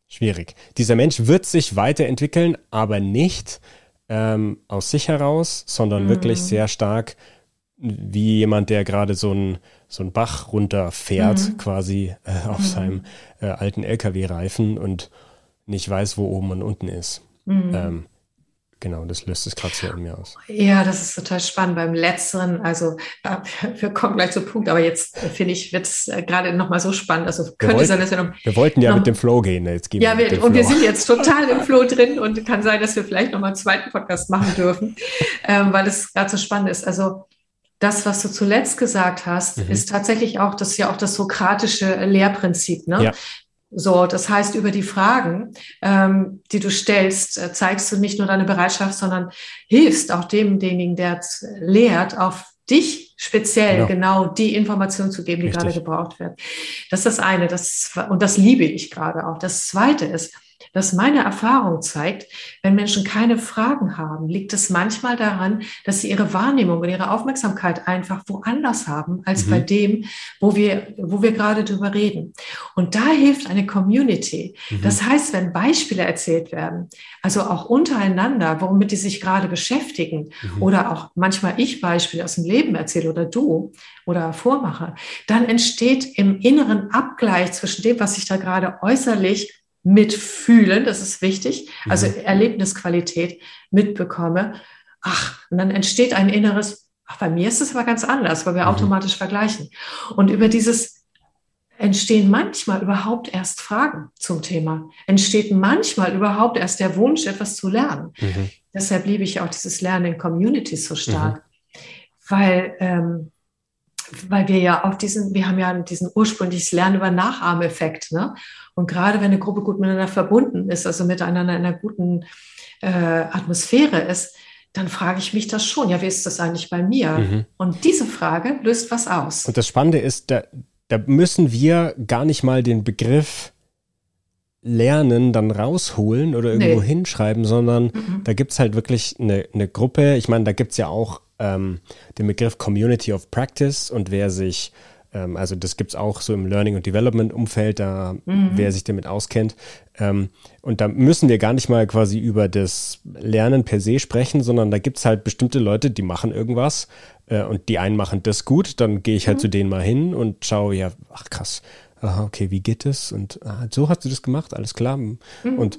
schwierig. Dieser Mensch wird sich weiterentwickeln, aber nicht ähm, aus sich heraus, sondern mhm. wirklich sehr stark wie jemand, der gerade so einen so Bach runterfährt, mhm. quasi äh, auf mhm. seinem äh, alten LKW-Reifen und nicht weiß, wo oben und unten ist. Mhm. Ähm, Genau, das löst es gerade so in mir aus. Ja, das ist total spannend. Beim letzteren, also wir kommen gleich zum Punkt, aber jetzt äh, finde ich, wird es äh, gerade nochmal so spannend. Also könnte wollten, sein, dass wir noch. Wir wollten ja noch, mit dem Flow gehen. Jetzt gehen ja, wir, wir und wir sind jetzt total im Flow drin und kann sein, dass wir vielleicht nochmal einen zweiten Podcast machen dürfen, ähm, weil es gerade so spannend ist. Also das, was du zuletzt gesagt hast, mhm. ist tatsächlich auch, das ist ja auch das sokratische Lehrprinzip. Ne? Ja. So, das heißt, über die Fragen, ähm, die du stellst, äh, zeigst du nicht nur deine Bereitschaft, sondern hilfst auch demjenigen, der lehrt, auf dich speziell genau, genau die Information zu geben, die Richtig. gerade gebraucht wird. Das ist das eine, das, und das liebe ich gerade auch. Das zweite ist, dass meine Erfahrung zeigt, wenn Menschen keine Fragen haben, liegt es manchmal daran, dass sie ihre Wahrnehmung und ihre Aufmerksamkeit einfach woanders haben, als mhm. bei dem, wo wir, wo wir gerade drüber reden. Und da hilft eine Community. Mhm. Das heißt, wenn Beispiele erzählt werden, also auch untereinander, womit die sich gerade beschäftigen, mhm. oder auch manchmal ich Beispiele aus dem Leben erzähle oder du oder vormache, dann entsteht im inneren Abgleich zwischen dem, was ich da gerade äußerlich mitfühlen, das ist wichtig, also mhm. Erlebnisqualität mitbekomme. Ach, und dann entsteht ein inneres, ach, bei mir ist es aber ganz anders, weil wir mhm. automatisch vergleichen. Und über dieses entstehen manchmal überhaupt erst Fragen zum Thema, entsteht manchmal überhaupt erst der Wunsch, etwas zu lernen. Mhm. Deshalb liebe ich auch dieses Lernen in Communities so stark, mhm. weil ähm, weil wir ja auch diesen, wir haben ja diesen ursprüngliches Lernen über Nachahmeffekt. Ne? Und gerade wenn eine Gruppe gut miteinander verbunden ist, also miteinander in einer guten äh, Atmosphäre ist, dann frage ich mich das schon. Ja, wie ist das eigentlich bei mir? Mhm. Und diese Frage löst was aus. Und das Spannende ist, da, da müssen wir gar nicht mal den Begriff Lernen dann rausholen oder irgendwo nee. hinschreiben, sondern mhm. da gibt es halt wirklich eine, eine Gruppe. Ich meine, da gibt es ja auch ähm, den Begriff Community of Practice und wer sich, ähm, also das gibt es auch so im Learning und Development Umfeld, da mhm. wer sich damit auskennt. Ähm, und da müssen wir gar nicht mal quasi über das Lernen per se sprechen, sondern da gibt es halt bestimmte Leute, die machen irgendwas äh, und die einen machen das gut, dann gehe ich halt mhm. zu denen mal hin und schaue, ja, ach krass, aha, okay, wie geht es? Und ah, so hast du das gemacht, alles klar. Mhm. Und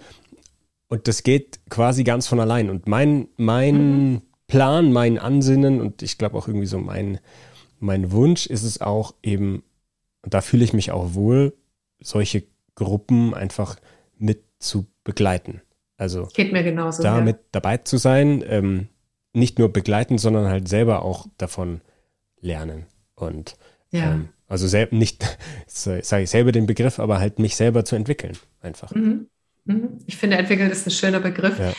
und das geht quasi ganz von allein. Und mein, mein mhm. Plan, mein Ansinnen und ich glaube auch irgendwie so mein, mein Wunsch ist es auch eben, und da fühle ich mich auch wohl, solche Gruppen einfach mit zu begleiten. Also Geht mir genauso, da ja. mit dabei zu sein, ähm, nicht nur begleiten, sondern halt selber auch davon lernen. Und ja. ähm, also sel nicht, sage ich selber den Begriff, aber halt mich selber zu entwickeln, einfach. Mhm. Mhm. Ich finde, entwickeln ist ein schöner Begriff. Ja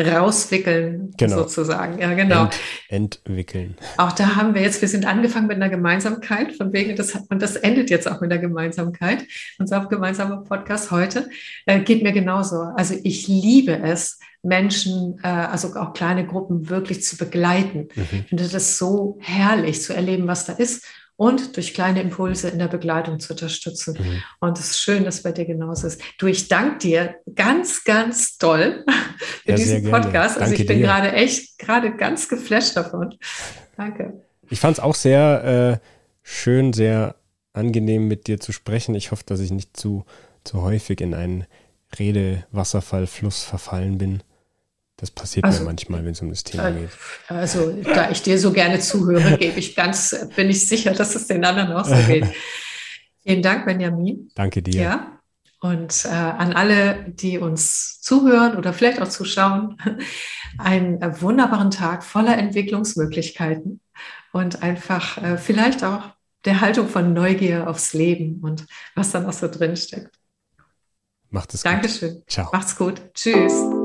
rauswickeln, genau. sozusagen. Ja, genau. Ent, entwickeln. Auch da haben wir jetzt, wir sind angefangen mit einer Gemeinsamkeit, von wegen das und das endet jetzt auch mit der Gemeinsamkeit. Unser gemeinsamer Podcast heute äh, geht mir genauso. Also ich liebe es, Menschen, äh, also auch kleine Gruppen wirklich zu begleiten. Mhm. Ich finde das so herrlich zu erleben, was da ist und durch kleine Impulse in der Begleitung zu unterstützen. Mhm. Und es ist schön, dass bei dir genauso ist. Du, ich danke dir ganz, ganz doll für ja, diesen Podcast. Also ich bin dir. gerade echt, gerade ganz geflasht davon. Danke. Ich fand es auch sehr äh, schön, sehr angenehm mit dir zu sprechen. Ich hoffe, dass ich nicht zu, zu häufig in einen Redewasserfallfluss verfallen bin. Das passiert also, mir manchmal, wenn es um das Thema äh, geht. Also, da ich dir so gerne zuhöre, gebe ich ganz, bin ich sicher, dass es den anderen auch so geht. Vielen Dank, Benjamin. Danke dir. Ja. Und äh, an alle, die uns zuhören oder vielleicht auch zuschauen, einen wunderbaren Tag voller Entwicklungsmöglichkeiten und einfach äh, vielleicht auch der Haltung von Neugier aufs Leben und was da noch so drin steckt. Macht es Dankeschön. gut. Dankeschön. Ciao. Macht's gut. Tschüss.